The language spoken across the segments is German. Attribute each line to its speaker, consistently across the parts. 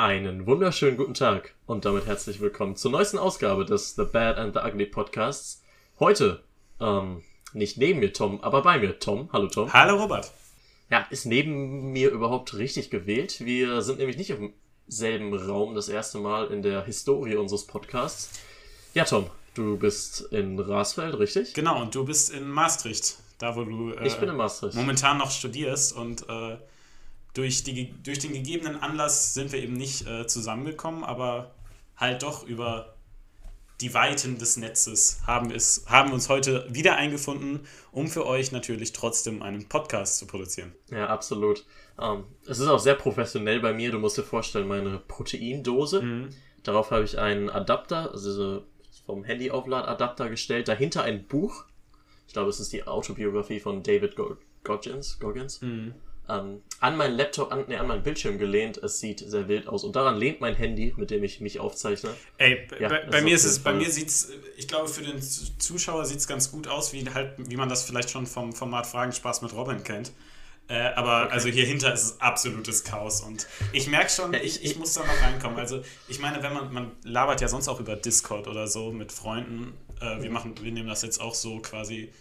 Speaker 1: Einen wunderschönen guten Tag und damit herzlich willkommen zur neuesten Ausgabe des The Bad and the Ugly Podcasts. Heute, ähm, nicht neben mir Tom, aber bei mir Tom. Hallo Tom.
Speaker 2: Hallo Robert.
Speaker 1: Ja, ist neben mir überhaupt richtig gewählt? Wir sind nämlich nicht im selben Raum das erste Mal in der Historie unseres Podcasts. Ja, Tom, du bist in Rasfeld, richtig?
Speaker 2: Genau, und du bist in Maastricht, da wo du
Speaker 1: äh, ich bin in Maastricht.
Speaker 2: momentan noch studierst und äh, durch, die, durch den gegebenen Anlass sind wir eben nicht äh, zusammengekommen, aber halt doch über die Weiten des Netzes haben, es, haben uns heute wieder eingefunden, um für euch natürlich trotzdem einen Podcast zu produzieren.
Speaker 1: Ja, absolut. Um, ähm, es ist auch sehr professionell bei mir. Du musst dir vorstellen, meine Proteindose. Mhm. Darauf habe ich einen Adapter, also vom Handy-Aufladadapter gestellt. Dahinter ein Buch. Ich glaube, es ist die Autobiografie von David Goggins. Goggins. Mhm ähm, an meinen Laptop, an, nee, an meinen Bildschirm gelehnt. Es sieht sehr wild aus. Und daran lehnt mein Handy, mit dem ich mich aufzeichne.
Speaker 2: Ey, ja, bei, bei mir ist es, bei mir sieht's, ich glaube, für den Zuschauer sieht es ganz gut aus, wie halt, wie man das vielleicht schon vom Format Fragen Spaß mit Robin kennt. Äh, aber okay. also hier hinter ist es absolutes Chaos und ich merke schon, ja, ich, ich, ich muss da noch reinkommen. Also ich meine, wenn man, man labert ja sonst auch über Discord oder so mit Freunden. Äh, wir machen, wir nehmen das jetzt auch so quasi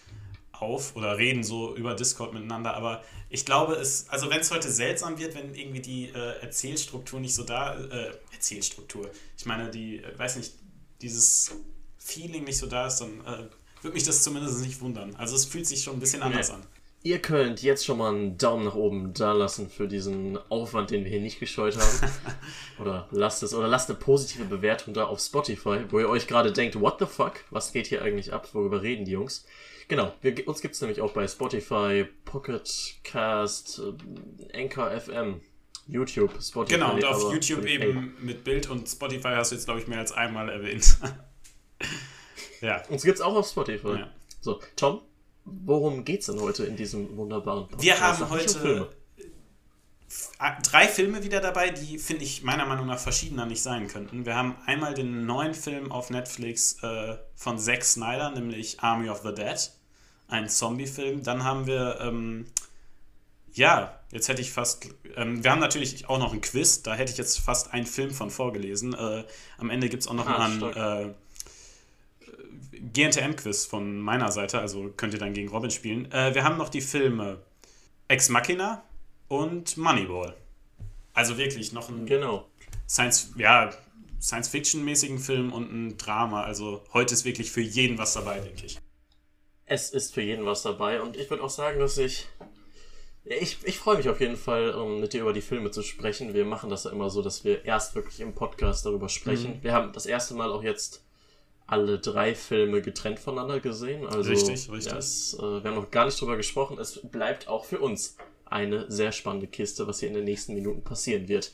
Speaker 2: auf oder reden so über Discord miteinander, aber ich glaube, es, also wenn es heute seltsam wird, wenn irgendwie die äh, Erzählstruktur nicht so da, äh, Erzählstruktur, ich meine, die, äh, weiß nicht, dieses Feeling nicht so da ist, dann äh, würde mich das zumindest nicht wundern. Also es fühlt sich schon ein bisschen anders an.
Speaker 1: Ihr könnt jetzt schon mal einen Daumen nach oben da lassen für diesen Aufwand, den wir hier nicht gescheut haben. oder lasst es, oder lasst eine positive Bewertung da auf Spotify, wo ihr euch gerade denkt, what the fuck, was geht hier eigentlich ab, worüber reden die Jungs? Genau, wir, uns gibt es nämlich auch bei Spotify, Pocket Cast, äh, Anchor FM, YouTube,
Speaker 2: Spotify. Genau, und auf YouTube eben mit Bild und Spotify hast du jetzt, glaube ich, mehr als einmal erwähnt.
Speaker 1: ja. Uns gibt es auch auf Spotify. Ja. So, Tom, worum geht es denn heute in diesem wunderbaren
Speaker 2: Podcast? Wir haben heute drei Filme wieder dabei, die, finde ich, meiner Meinung nach verschiedener nicht sein könnten. Wir haben einmal den neuen Film auf Netflix äh, von Zack Snyder, nämlich Army of the Dead ein Zombie-Film. Dann haben wir, ähm, ja, jetzt hätte ich fast, ähm, wir haben natürlich auch noch ein Quiz, da hätte ich jetzt fast einen Film von vorgelesen. Äh, am Ende gibt es auch noch ah, einen äh, GNTM-Quiz von meiner Seite, also könnt ihr dann gegen Robin spielen. Äh, wir haben noch die Filme Ex Machina und Moneyball. Also wirklich noch ein
Speaker 1: genau.
Speaker 2: Science, ja, Science-Fiction-mäßigen Film und ein Drama. Also heute ist wirklich für jeden was dabei, denke ich
Speaker 1: es ist für jeden was dabei und ich würde auch sagen, dass ich. Ich, ich freue mich auf jeden Fall, um mit dir über die Filme zu sprechen. Wir machen das ja immer so, dass wir erst wirklich im Podcast darüber sprechen. Mhm. Wir haben das erste Mal auch jetzt alle drei Filme getrennt voneinander gesehen. Also,
Speaker 2: richtig, richtig.
Speaker 1: Das, äh, wir haben noch gar nicht drüber gesprochen. Es bleibt auch für uns eine sehr spannende Kiste, was hier in den nächsten Minuten passieren wird.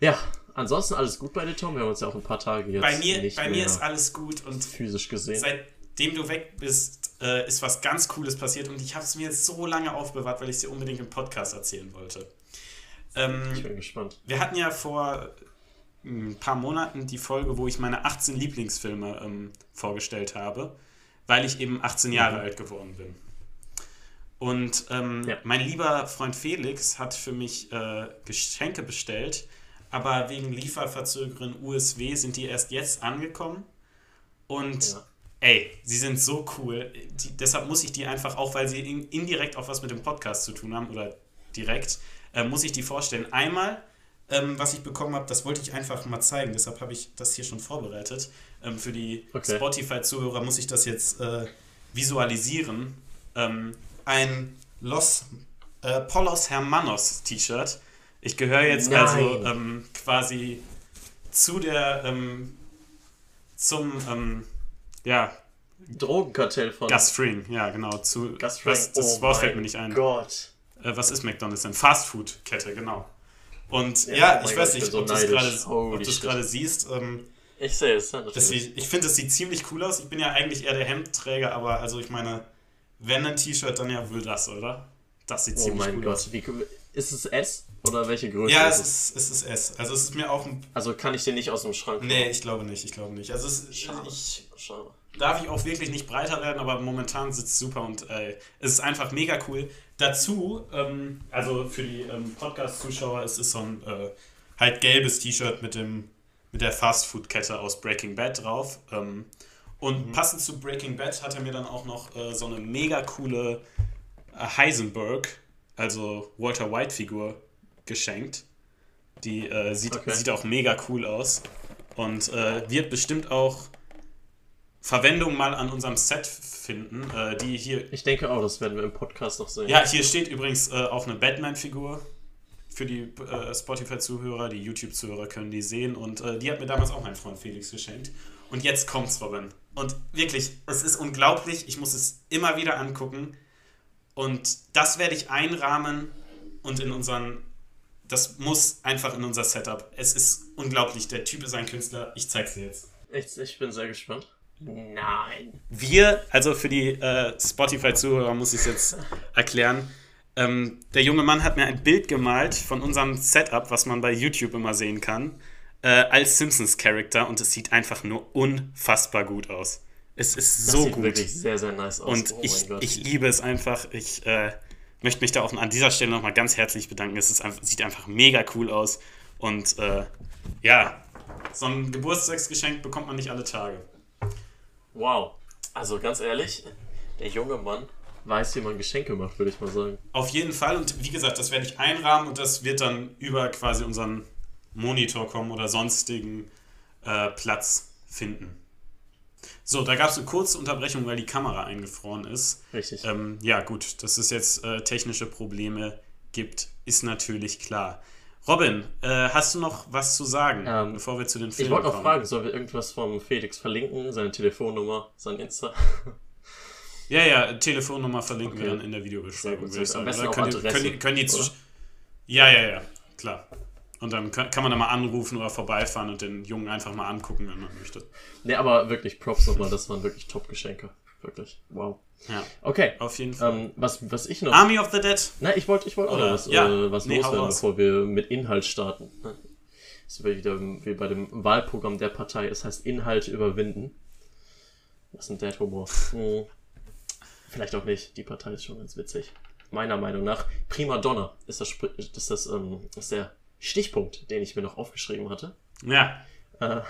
Speaker 1: Ja, ansonsten alles gut bei dir, Tom. Wir haben uns ja auch ein paar Tage jetzt.
Speaker 2: Bei mir, bei mir ist alles gut und
Speaker 1: physisch gesehen.
Speaker 2: Seit dem du weg bist, äh, ist was ganz Cooles passiert und ich habe es mir jetzt so lange aufbewahrt, weil ich es dir unbedingt im Podcast erzählen wollte.
Speaker 1: Ähm, ich bin gespannt.
Speaker 2: Wir hatten ja vor ein hm, paar Monaten die Folge, wo ich meine 18 Lieblingsfilme ähm, vorgestellt habe, weil ich eben 18 Jahre mhm. alt geworden bin. Und ähm, ja. mein lieber Freund Felix hat für mich äh, Geschenke bestellt, aber wegen Lieferverzögerung USW sind die erst jetzt angekommen. Und ja ey, sie sind so cool. Die, deshalb muss ich die einfach, auch weil sie in, indirekt auch was mit dem Podcast zu tun haben oder direkt, äh, muss ich die vorstellen. Einmal, ähm, was ich bekommen habe, das wollte ich einfach mal zeigen, deshalb habe ich das hier schon vorbereitet. Ähm, für die okay. Spotify-Zuhörer muss ich das jetzt äh, visualisieren. Ähm, ein Los äh, Polos Hermanos T-Shirt. Ich gehöre jetzt Nein. also ähm, quasi zu der ähm, zum ähm, ja.
Speaker 1: Drogenkartell von.
Speaker 2: Gus Fring, ja, genau. Zu,
Speaker 1: Gus Fring.
Speaker 2: Was, das oh Wort fällt mir nicht ein.
Speaker 1: Gott.
Speaker 2: Äh, was ist McDonalds denn? Fastfood-Kette, genau. Und ja, ja oh ich weiß Gott, nicht, so ob du es gerade siehst. Ähm,
Speaker 1: ich sehe es.
Speaker 2: Sieht, ich finde, es sieht ziemlich cool aus. Ich bin ja eigentlich eher der Hemdträger, aber also ich meine, wenn ein T-Shirt, dann ja wohl das, oder? Das sieht oh ziemlich cool Gott. aus. Wie,
Speaker 1: ist es S oder welche Größe?
Speaker 2: Ja, es ist, es ist S. Also es ist mir auch ein.
Speaker 1: Also kann ich den nicht aus dem Schrank
Speaker 2: Nee, ich glaube nicht, ich glaube nicht. Also es, Schade. Ich, Schade. Darf ich auch wirklich nicht breiter werden, aber momentan sitzt es super und äh, es ist einfach mega cool. Dazu, ähm, also für die ähm, Podcast-Zuschauer, es ist so ein äh, halt gelbes T-Shirt mit dem mit der Fastfood-Kette aus Breaking Bad drauf. Ähm, und mhm. passend zu Breaking Bad hat er mir dann auch noch äh, so eine mega coole äh, Heisenberg, also Walter White-Figur, geschenkt. Die äh, sieht, okay. sieht auch mega cool aus und äh, wird bestimmt auch Verwendung mal an unserem Set finden. Äh, die hier.
Speaker 1: Ich denke auch, das werden wir im Podcast noch sehen.
Speaker 2: Ja, hier steht übrigens äh, auch eine Batman-Figur für die äh, Spotify-Zuhörer, die YouTube-Zuhörer können die sehen. Und äh, die hat mir damals auch mein Freund Felix geschenkt. Und jetzt kommt's, Robin. Und wirklich, es ist unglaublich. Ich muss es immer wieder angucken. Und das werde ich einrahmen und in unseren. Das muss einfach in unser Setup. Es ist unglaublich. Der Typ ist ein Künstler. Ich zeig's dir jetzt.
Speaker 1: Ich, ich bin sehr gespannt. Nein.
Speaker 2: Wir, also für die äh, Spotify-Zuhörer muss ich es jetzt erklären. Ähm, der junge Mann hat mir ein Bild gemalt von unserem Setup, was man bei YouTube immer sehen kann, äh, als Simpsons-Charakter und es sieht einfach nur unfassbar gut aus. Es ist das so sieht gut. wirklich
Speaker 1: sehr, sehr nice aus.
Speaker 2: Und oh ich, ich liebe es einfach. Ich äh, möchte mich da auch an dieser Stelle nochmal ganz herzlich bedanken. Es ist einfach, sieht einfach mega cool aus. Und äh, ja, so ein Geburtstagsgeschenk bekommt man nicht alle Tage.
Speaker 1: Wow. Also ganz ehrlich, der junge Mann weiß, wie man Geschenke macht, würde ich mal sagen.
Speaker 2: Auf jeden Fall. Und wie gesagt, das werde ich einrahmen und das wird dann über quasi unseren Monitor kommen oder sonstigen äh, Platz finden. So, da gab es eine kurze Unterbrechung, weil die Kamera eingefroren ist.
Speaker 1: Richtig.
Speaker 2: Ähm, ja, gut, dass es jetzt äh, technische Probleme gibt, ist natürlich klar. Robin, äh, hast du noch was zu sagen, ähm, bevor wir zu den
Speaker 1: Filmen Ich wollte noch fragen, sollen wir irgendwas vom Felix verlinken? Seine Telefonnummer, sein Insta?
Speaker 2: ja, ja, Telefonnummer verlinken okay. wir dann in der Videobeschreibung. Würde ich sagen. Oder können, die, können, die, können die Ja, ja, ja, klar. Und dann kann, kann man da mal anrufen oder vorbeifahren und den Jungen einfach mal angucken, wenn man möchte.
Speaker 1: Nee, aber wirklich Props nochmal, das waren wirklich Top-Geschenke. Wirklich. Wow.
Speaker 2: Ja.
Speaker 1: Okay.
Speaker 2: Auf jeden Fall.
Speaker 1: Ähm, was, was ich noch.
Speaker 2: Army of the Dead.
Speaker 1: Nein, ich wollte ich wollt auch noch was, ja. äh, was nee, loswerden, bevor wir mit Inhalt starten. Das ist wieder wie bei dem Wahlprogramm der Partei. Es heißt Inhalt überwinden. Was ein Dad-Humor. Hm. Vielleicht auch nicht. Die Partei ist schon ganz witzig. Meiner Meinung nach. Prima Donna ist das, ist das ähm, ist der Stichpunkt, den ich mir noch aufgeschrieben hatte.
Speaker 2: Ja.
Speaker 1: Äh,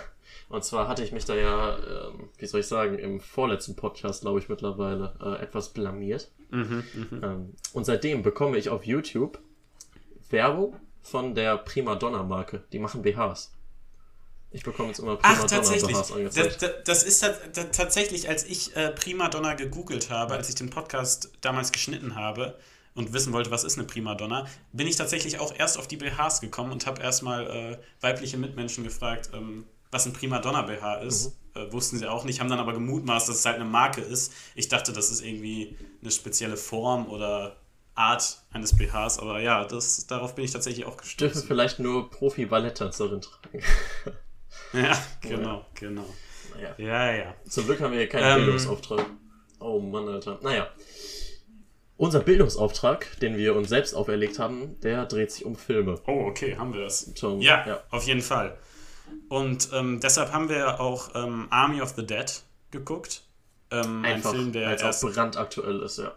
Speaker 1: und zwar hatte ich mich da ja, ähm, wie soll ich sagen, im vorletzten Podcast, glaube ich, mittlerweile äh, etwas blamiert. Mhm, mh. ähm, und seitdem bekomme ich auf YouTube Werbung von der Prima Donna Marke. Die machen BHs. Ich bekomme jetzt immer
Speaker 2: Prima Ach, BHs angezeigt. Das, das ist tatsächlich, als ich äh, Prima Donna gegoogelt habe, als ich den Podcast damals geschnitten habe, und wissen wollte, was ist eine Primadonna, bin ich tatsächlich auch erst auf die BHs gekommen und habe erstmal äh, weibliche Mitmenschen gefragt, ähm, was ein Primadonna-BH ist. Mhm. Äh, wussten sie auch nicht, haben dann aber gemutmaßt, dass es halt eine Marke ist. Ich dachte, das ist irgendwie eine spezielle Form oder Art eines BHs, aber ja, das, darauf bin ich tatsächlich auch
Speaker 1: gestoßen. Dürfen vielleicht nur Profi-Balletttänzerin tragen.
Speaker 2: ja, genau, genau.
Speaker 1: Naja. Ja, ja. Zum Glück haben wir hier keinen ähm, Bildungsauftrag. Oh Mann, Alter. Naja. Unser Bildungsauftrag, den wir uns selbst auferlegt haben, der dreht sich um Filme.
Speaker 2: Oh, okay, haben wir das. Tom, ja, ja, auf jeden Fall. Und ähm, deshalb haben wir auch ähm, Army of the Dead geguckt.
Speaker 1: Ähm, Einfach, ein Film, der als erst, auch brandaktuell ist, ja.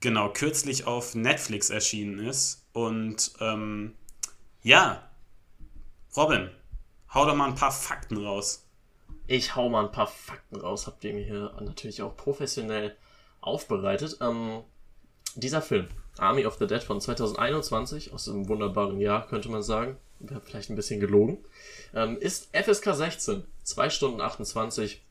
Speaker 2: Genau, kürzlich auf Netflix erschienen ist. Und ähm, ja, Robin, hau doch mal ein paar Fakten raus.
Speaker 1: Ich hau mal ein paar Fakten raus, habt ihr mir hier natürlich auch professionell aufbereitet. Ähm, dieser Film, Army of the Dead von 2021, aus einem wunderbaren Jahr, könnte man sagen, wäre vielleicht ein bisschen gelogen, ähm, ist FSK 16, 2 Stunden 28,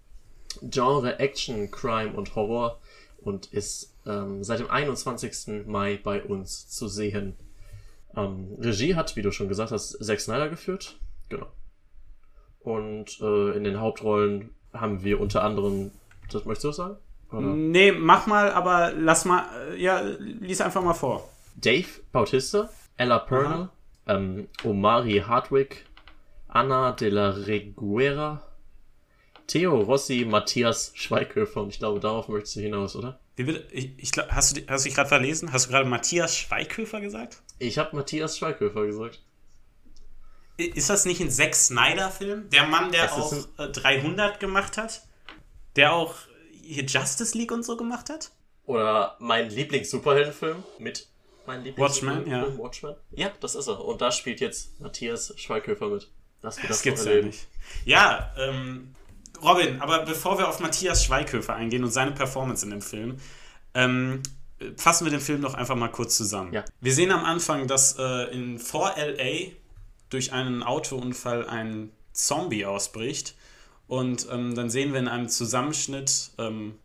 Speaker 1: Genre Action, Crime und Horror und ist ähm, seit dem 21. Mai bei uns zu sehen. Ähm, Regie hat, wie du schon gesagt hast, Zack Snyder geführt. Genau. Und äh, in den Hauptrollen haben wir unter anderem, das möchtest du sagen?
Speaker 2: Oder? Nee, mach mal, aber lass mal, äh, ja, lies einfach mal vor.
Speaker 1: Dave Bautista, Ella Pernell, ähm, Omari Hardwick, Anna de la Reguera, Theo Rossi, Matthias Schweighöfer. Und ich glaube, darauf möchtest du hinaus, oder?
Speaker 2: Wie bitte? Ich, ich hast du, hast du dich gerade verlesen? Hast du gerade Matthias Schweighöfer gesagt?
Speaker 1: Ich habe Matthias Schweighöfer gesagt.
Speaker 2: Ist das nicht ein Zack Snyder-Film? Der Mann, der auch ein... 300 äh, gemacht hat? Der auch hier Justice League und so gemacht hat?
Speaker 1: Oder mein Lieblings-Superheldenfilm mit mein
Speaker 2: Watchmen, ja.
Speaker 1: Watchmen. Ja, das ist er. Und da spielt jetzt Matthias Schweighöfer mit.
Speaker 2: Das, das gibt's ja nicht. Ja, ähm, Robin, aber bevor wir auf Matthias Schweighöfer eingehen und seine Performance in dem Film, ähm, fassen wir den Film doch einfach mal kurz zusammen.
Speaker 1: Ja.
Speaker 2: Wir sehen am Anfang, dass äh, in vor LA durch einen Autounfall ein Zombie ausbricht. Und ähm, dann sehen wir in einem Zusammenschnitt ähm,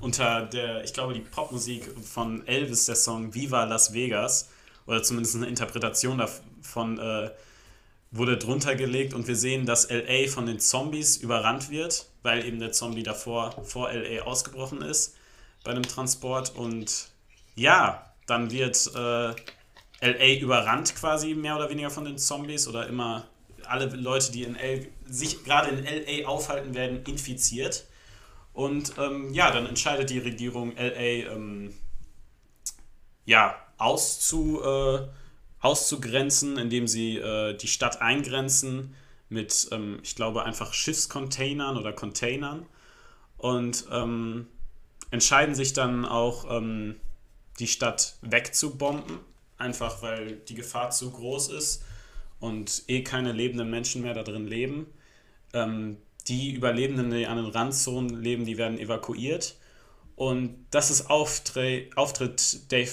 Speaker 2: unter der, ich glaube, die Popmusik von Elvis, der Song Viva Las Vegas, oder zumindest eine Interpretation davon, äh, wurde drunter gelegt. Und wir sehen, dass LA von den Zombies überrannt wird, weil eben der Zombie davor vor LA ausgebrochen ist bei einem Transport. Und ja, dann wird äh, LA überrannt quasi mehr oder weniger von den Zombies oder immer alle Leute, die in L sich gerade in LA aufhalten, werden infiziert. Und ähm, ja, dann entscheidet die Regierung LA ähm, ja, auszu, äh, auszugrenzen, indem sie äh, die Stadt eingrenzen mit, ähm, ich glaube, einfach Schiffscontainern oder Containern. Und ähm, entscheiden sich dann auch, ähm, die Stadt wegzubomben, einfach weil die Gefahr zu groß ist und eh keine lebenden Menschen mehr da drin leben. Ähm, die Überlebenden, die an den Randzonen leben, die werden evakuiert. Und das ist Auftre Auftritt Dave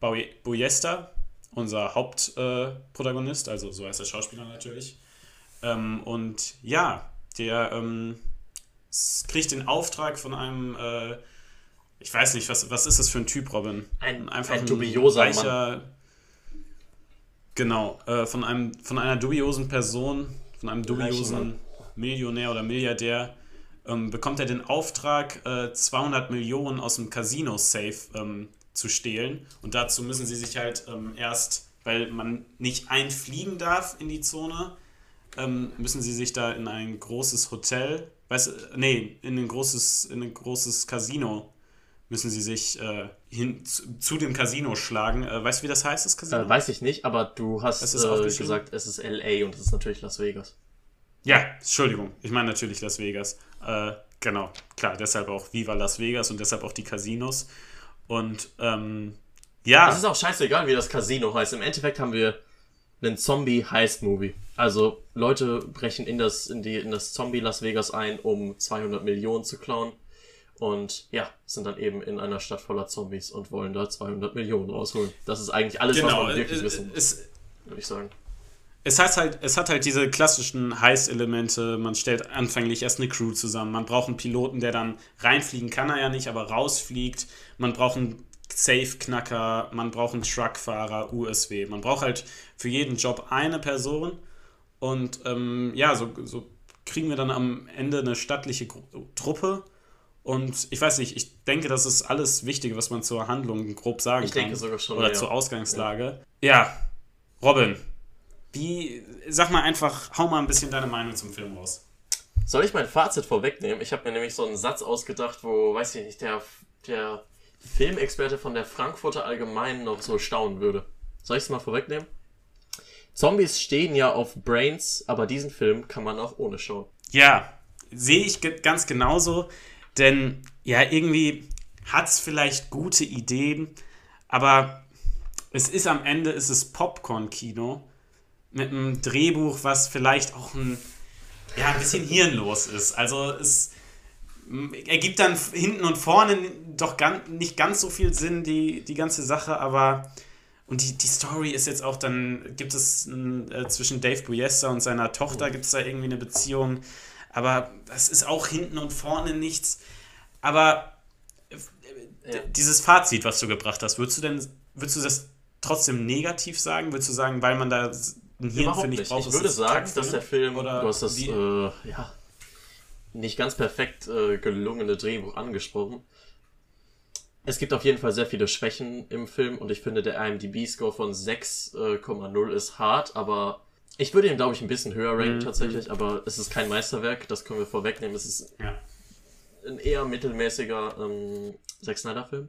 Speaker 2: Boyesta, unser Hauptprotagonist, äh, also so heißt der Schauspieler natürlich. Ähm, und ja, der ähm, kriegt den Auftrag von einem äh, ich weiß nicht, was, was ist das für ein Typ, Robin?
Speaker 1: Ein, Einfach ein, ein dubioser reicher, Mann.
Speaker 2: Genau, äh, von, einem, von einer dubiosen Person, von einem dubiosen Millionär oder Milliardär, ähm, bekommt er den Auftrag, äh, 200 Millionen aus dem Casino-Safe ähm, zu stehlen. Und dazu müssen sie sich halt ähm, erst, weil man nicht einfliegen darf in die Zone, ähm, müssen sie sich da in ein großes Hotel, weiß, nee, in ein großes, in ein großes Casino müssen sie sich äh, hin zu, zu, dem Casino schlagen. Äh, weißt du, wie das heißt, das Casino?
Speaker 1: Äh, weiß ich nicht, aber du hast äh, gesagt, es ist LA und es ist natürlich Las Vegas.
Speaker 2: Ja, Entschuldigung, ich meine natürlich Las Vegas. Äh, genau, klar, deshalb auch Viva Las Vegas und deshalb auch die Casinos. Und ähm, ja.
Speaker 1: Es ist auch scheißegal, wie das Casino heißt. Im Endeffekt haben wir einen Zombie-Heist-Movie. Also Leute brechen in das, in die, in das Zombie Las Vegas ein, um 200 Millionen zu klauen. Und ja, sind dann eben in einer Stadt voller Zombies und wollen da 200 Millionen rausholen. Das ist eigentlich alles, genau, was man wirklich es, wissen muss, würde ich sagen.
Speaker 2: Es hat, halt, es hat halt diese klassischen Heiß-Elemente. Man stellt anfänglich erst eine Crew zusammen. Man braucht einen Piloten, der dann reinfliegen kann er ja nicht, aber rausfliegt. Man braucht einen Safe-Knacker. Man braucht einen Truckfahrer, USW. Man braucht halt für jeden Job eine Person. Und ähm, ja, so, so kriegen wir dann am Ende eine stattliche Truppe und ich weiß nicht, ich denke, das ist alles Wichtige, was man zur Handlung grob sagen
Speaker 1: ich
Speaker 2: kann.
Speaker 1: Ich denke sogar schon.
Speaker 2: Oder ja. zur Ausgangslage. Ja. Robin, wie, sag mal einfach, hau mal ein bisschen deine Meinung zum Film raus.
Speaker 1: Soll ich mein Fazit vorwegnehmen? Ich habe mir nämlich so einen Satz ausgedacht, wo, weiß ich nicht, der, der Filmexperte von der Frankfurter Allgemeinen noch so staunen würde. Soll ich es mal vorwegnehmen? Zombies stehen ja auf Brains, aber diesen Film kann man auch ohne schauen.
Speaker 2: Ja, sehe ich ganz genauso. Denn ja, irgendwie hat es vielleicht gute Ideen, aber es ist am Ende ist es Popcorn-Kino mit einem Drehbuch, was vielleicht auch ein, ja, ein bisschen hirnlos ist. Also es ergibt dann hinten und vorne doch ganz, nicht ganz so viel Sinn, die, die ganze Sache, aber und die, die Story ist jetzt auch dann, gibt es äh, zwischen Dave Boyesta und seiner Tochter, gibt es da irgendwie eine Beziehung, aber das ist auch hinten und vorne nichts. Aber äh, ja. dieses Fazit, was du gebracht hast, würdest du denn, würdest du das trotzdem negativ sagen? Würdest du sagen, weil man da
Speaker 1: ein Hirn für nicht braucht? Ich würde sagen, dass der Film, oder du hast das äh, ja, nicht ganz perfekt äh, gelungene Drehbuch angesprochen. Es gibt auf jeden Fall sehr viele Schwächen im Film und ich finde, der IMDb-Score von 6,0 äh, ist hart, aber ich würde ihn, glaube ich, ein bisschen höher ranken mhm. tatsächlich, aber es ist kein Meisterwerk, das können wir vorwegnehmen. Es ist ja. ein eher mittelmäßiger ähm, Zack Snyder-Film.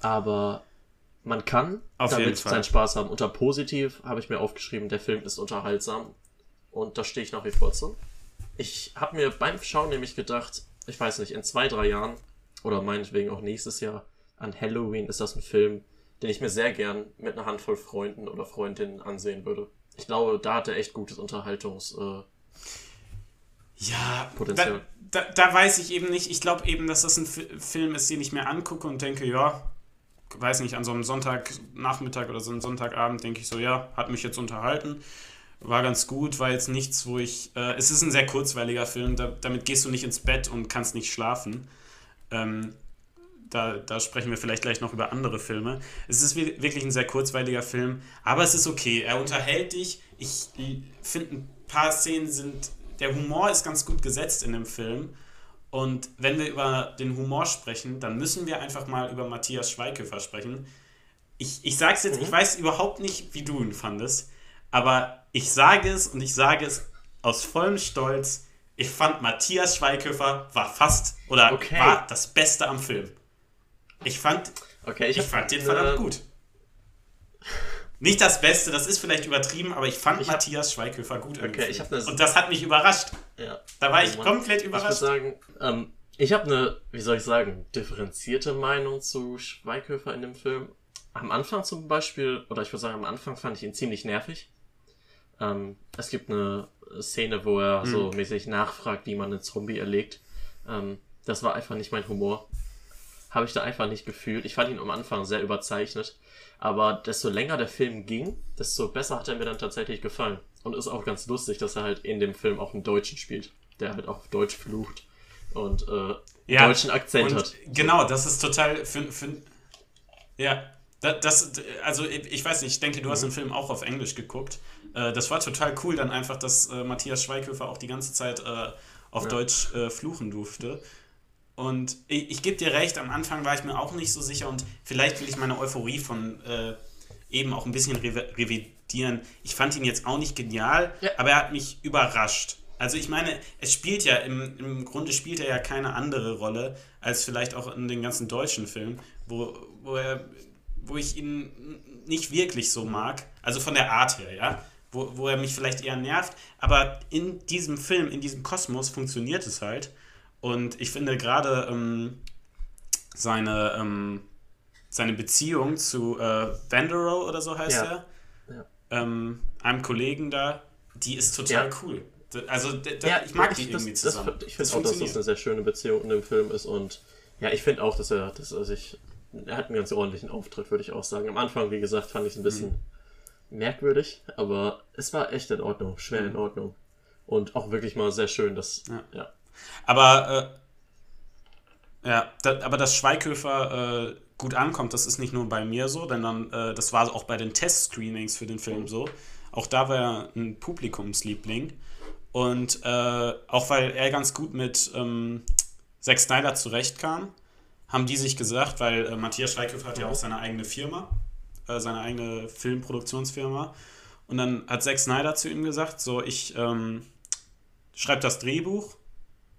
Speaker 1: Aber man kann
Speaker 2: Auf damit
Speaker 1: seinen Spaß haben. Unter positiv habe ich mir aufgeschrieben, der Film ist unterhaltsam. Und da stehe ich nach wie vor zu. Ich habe mir beim Schauen nämlich gedacht, ich weiß nicht, in zwei, drei Jahren oder meinetwegen auch nächstes Jahr an Halloween ist das ein Film, den ich mir sehr gern mit einer Handvoll Freunden oder Freundinnen ansehen würde. Ich glaube, da hat er echt gutes Unterhaltungs. Äh,
Speaker 2: ja, Potenzial. Da, da, da, weiß ich eben nicht. Ich glaube eben, dass das ein Film ist, den ich mir angucke und denke, ja, weiß nicht, an so einem Sonntagnachmittag oder so einem Sonntagabend denke ich so, ja, hat mich jetzt unterhalten. War ganz gut, war jetzt nichts, wo ich. Äh, es ist ein sehr kurzweiliger Film, da, damit gehst du nicht ins Bett und kannst nicht schlafen. Ähm, da, da sprechen wir vielleicht gleich noch über andere Filme. Es ist wirklich ein sehr kurzweiliger Film, aber es ist okay. Er unterhält dich. Ich finde, ein paar Szenen sind. Der Humor ist ganz gut gesetzt in dem Film. Und wenn wir über den Humor sprechen, dann müssen wir einfach mal über Matthias Schweighöfer sprechen. Ich, ich sage es jetzt, mhm. ich weiß überhaupt nicht, wie du ihn fandest, aber ich sage es und ich sage es aus vollem Stolz. Ich fand Matthias Schweighöfer war fast oder okay. war das Beste am Film. Ich fand, okay, ich, ich fand den verdammt gut. Nicht das Beste, das ist vielleicht übertrieben, aber ich fand ich Matthias Schweighöfer gut.
Speaker 1: Okay, ich das
Speaker 2: Und das hat mich überrascht. Ja. Da war ich komplett überrascht.
Speaker 1: Ich würde sagen, ähm, ich habe eine, wie soll ich sagen, differenzierte Meinung zu Schweighöfer in dem Film. Am Anfang zum Beispiel, oder ich würde sagen, am Anfang fand ich ihn ziemlich nervig. Ähm, es gibt eine Szene, wo er hm. so mäßig nachfragt, wie man einen Zombie erlegt. Ähm, das war einfach nicht mein Humor habe ich da einfach nicht gefühlt. Ich fand ihn am Anfang sehr überzeichnet. Aber desto länger der Film ging, desto besser hat er mir dann tatsächlich gefallen. Und ist auch ganz lustig, dass er halt in dem Film auch einen Deutschen spielt, der halt auch Deutsch flucht und äh, ja, deutschen Akzent hat.
Speaker 2: Genau, das ist total für, für ja, das, also ich weiß nicht, ich denke, du hast mhm. den Film auch auf Englisch geguckt. Äh, das war total cool, dann einfach, dass äh, Matthias Schweighöfer auch die ganze Zeit äh, auf ja. Deutsch fluchen durfte. Und ich, ich gebe dir recht, am Anfang war ich mir auch nicht so sicher und vielleicht will ich meine Euphorie von äh, eben auch ein bisschen revidieren. Ich fand ihn jetzt auch nicht genial, ja. aber er hat mich überrascht. Also ich meine, es spielt ja, im, im Grunde spielt er ja keine andere Rolle als vielleicht auch in den ganzen deutschen Filmen, wo, wo, er, wo ich ihn nicht wirklich so mag. Also von der Art her, ja. Wo, wo er mich vielleicht eher nervt. Aber in diesem Film, in diesem Kosmos funktioniert es halt. Und ich finde gerade ähm, seine, ähm, seine Beziehung zu äh, Vanderow oder so heißt ja. er, ja. Ähm, einem Kollegen da, die ist total ja. cool. Also ja, ich mag die irgendwie zusammen.
Speaker 1: Das, ich finde auch, dass das eine sehr schöne Beziehung in dem Film ist und ja, ich finde auch, dass er, dass er sich, er hat einen ganz ordentlichen Auftritt, würde ich auch sagen. Am Anfang, wie gesagt, fand ich es ein bisschen mhm. merkwürdig, aber es war echt in Ordnung, schwer mhm. in Ordnung. Und auch wirklich mal sehr schön, dass, ja. ja.
Speaker 2: Aber äh, ja, da, aber dass Schweighöfer äh, gut ankommt, das ist nicht nur bei mir so, denn dann, äh, das war auch bei den Test-Screenings für den Film so. Auch da war er ein Publikumsliebling. Und äh, auch weil er ganz gut mit ähm, Zack Snyder zurechtkam, haben die sich gesagt, weil äh, Matthias Schweighöfer hat ja auch seine eigene Firma, äh, seine eigene Filmproduktionsfirma. Und dann hat Zack Snyder zu ihm gesagt, so, ich ähm, schreibe das Drehbuch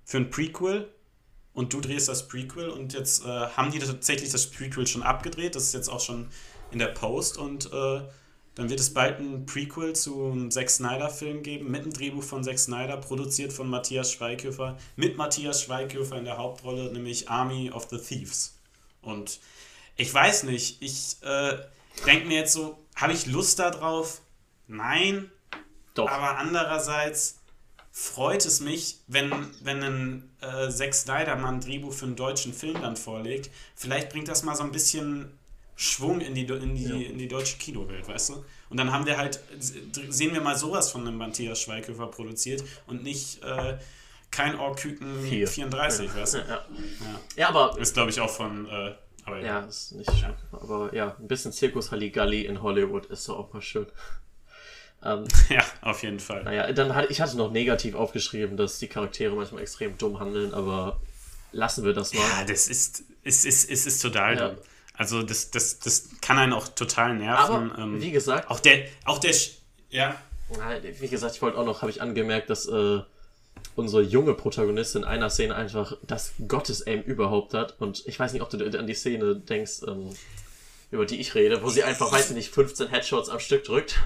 Speaker 2: für ein Prequel und du drehst das Prequel und jetzt äh, haben die tatsächlich das Prequel schon abgedreht, das ist jetzt auch schon in der Post und äh, dann wird es bald ein Prequel zu einem Zack Snyder-Film geben, mit einem Drehbuch von Zack Snyder, produziert von Matthias Schweighöfer, mit Matthias Schweighöfer in der Hauptrolle, nämlich Army of the Thieves. Und ich weiß nicht, ich äh, denke mir jetzt so, habe ich Lust darauf? Nein. Doch. Aber andererseits, freut es mich, wenn, wenn ein äh, Zack Snyder mal ein Drehbuch für einen deutschen Film dann vorlegt. Vielleicht bringt das mal so ein bisschen Schwung in die, in die, ja. in die deutsche Kinowelt, weißt du? Und dann haben wir halt, sehen wir mal sowas von einem Matthias Schweighöfer produziert und nicht äh, kein Ohrküken 34, ja. weißt du? Ja, ja. ja aber. Ist, glaube ich, auch von. Äh,
Speaker 1: aber ja. ist nicht ja. Aber ja, ein bisschen Zirkus Halligalli in Hollywood ist doch auch mal schön.
Speaker 2: Ähm, ja, auf jeden Fall.
Speaker 1: Naja, dann hatte ich hatte noch negativ aufgeschrieben, dass die Charaktere manchmal extrem dumm handeln, aber lassen wir das mal.
Speaker 2: Ja, das ist, ist, ist, ist, ist total ja. dumm. Also das, das, das kann einen auch total nerven.
Speaker 1: Aber, ähm, wie gesagt.
Speaker 2: Auch der, auch der, ja.
Speaker 1: Wie gesagt, ich wollte auch noch, habe ich angemerkt, dass äh, unsere junge Protagonistin in einer Szene einfach das Gottes-Aim überhaupt hat. Und ich weiß nicht, ob du an die Szene denkst, ähm, über die ich rede, wo sie einfach, weiß ich nicht, 15 Headshots am Stück drückt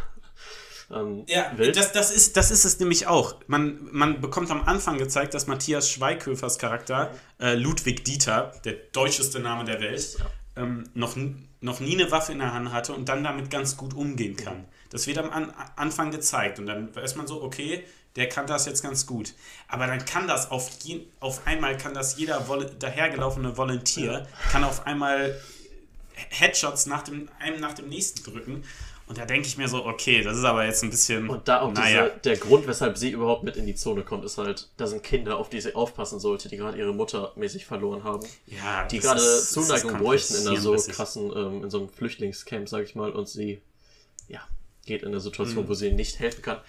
Speaker 2: ähm, ja, Das, das, ist, das ist es nämlich auch. Man, man bekommt am Anfang gezeigt, dass Matthias Schweighöfers Charakter, äh, Ludwig Dieter, der deutscheste Name der Welt, ähm, noch, noch nie eine Waffe in der Hand hatte und dann damit ganz gut umgehen kann. Das wird am An Anfang gezeigt und dann weiß man so, okay, der kann das jetzt ganz gut. Aber dann kann das auf, je, auf einmal, kann das jeder Vol dahergelaufene Volunteer, kann auf einmal Headshots nach dem, einem nach dem nächsten drücken. Und da denke ich mir so, okay, das ist aber jetzt ein bisschen.
Speaker 1: Und da auch naja. diese, der Grund, weshalb sie überhaupt mit in die Zone kommt, ist halt, da sind Kinder, auf die sie aufpassen sollte, die gerade ihre Mutter mäßig verloren haben.
Speaker 2: Ja,
Speaker 1: die gerade Zuneigung bräuchten in einer so krassen, ähm, in so einem Flüchtlingscamp, sag ich mal, und sie, ja, geht in eine Situation, mhm. wo sie ihnen nicht helfen kann.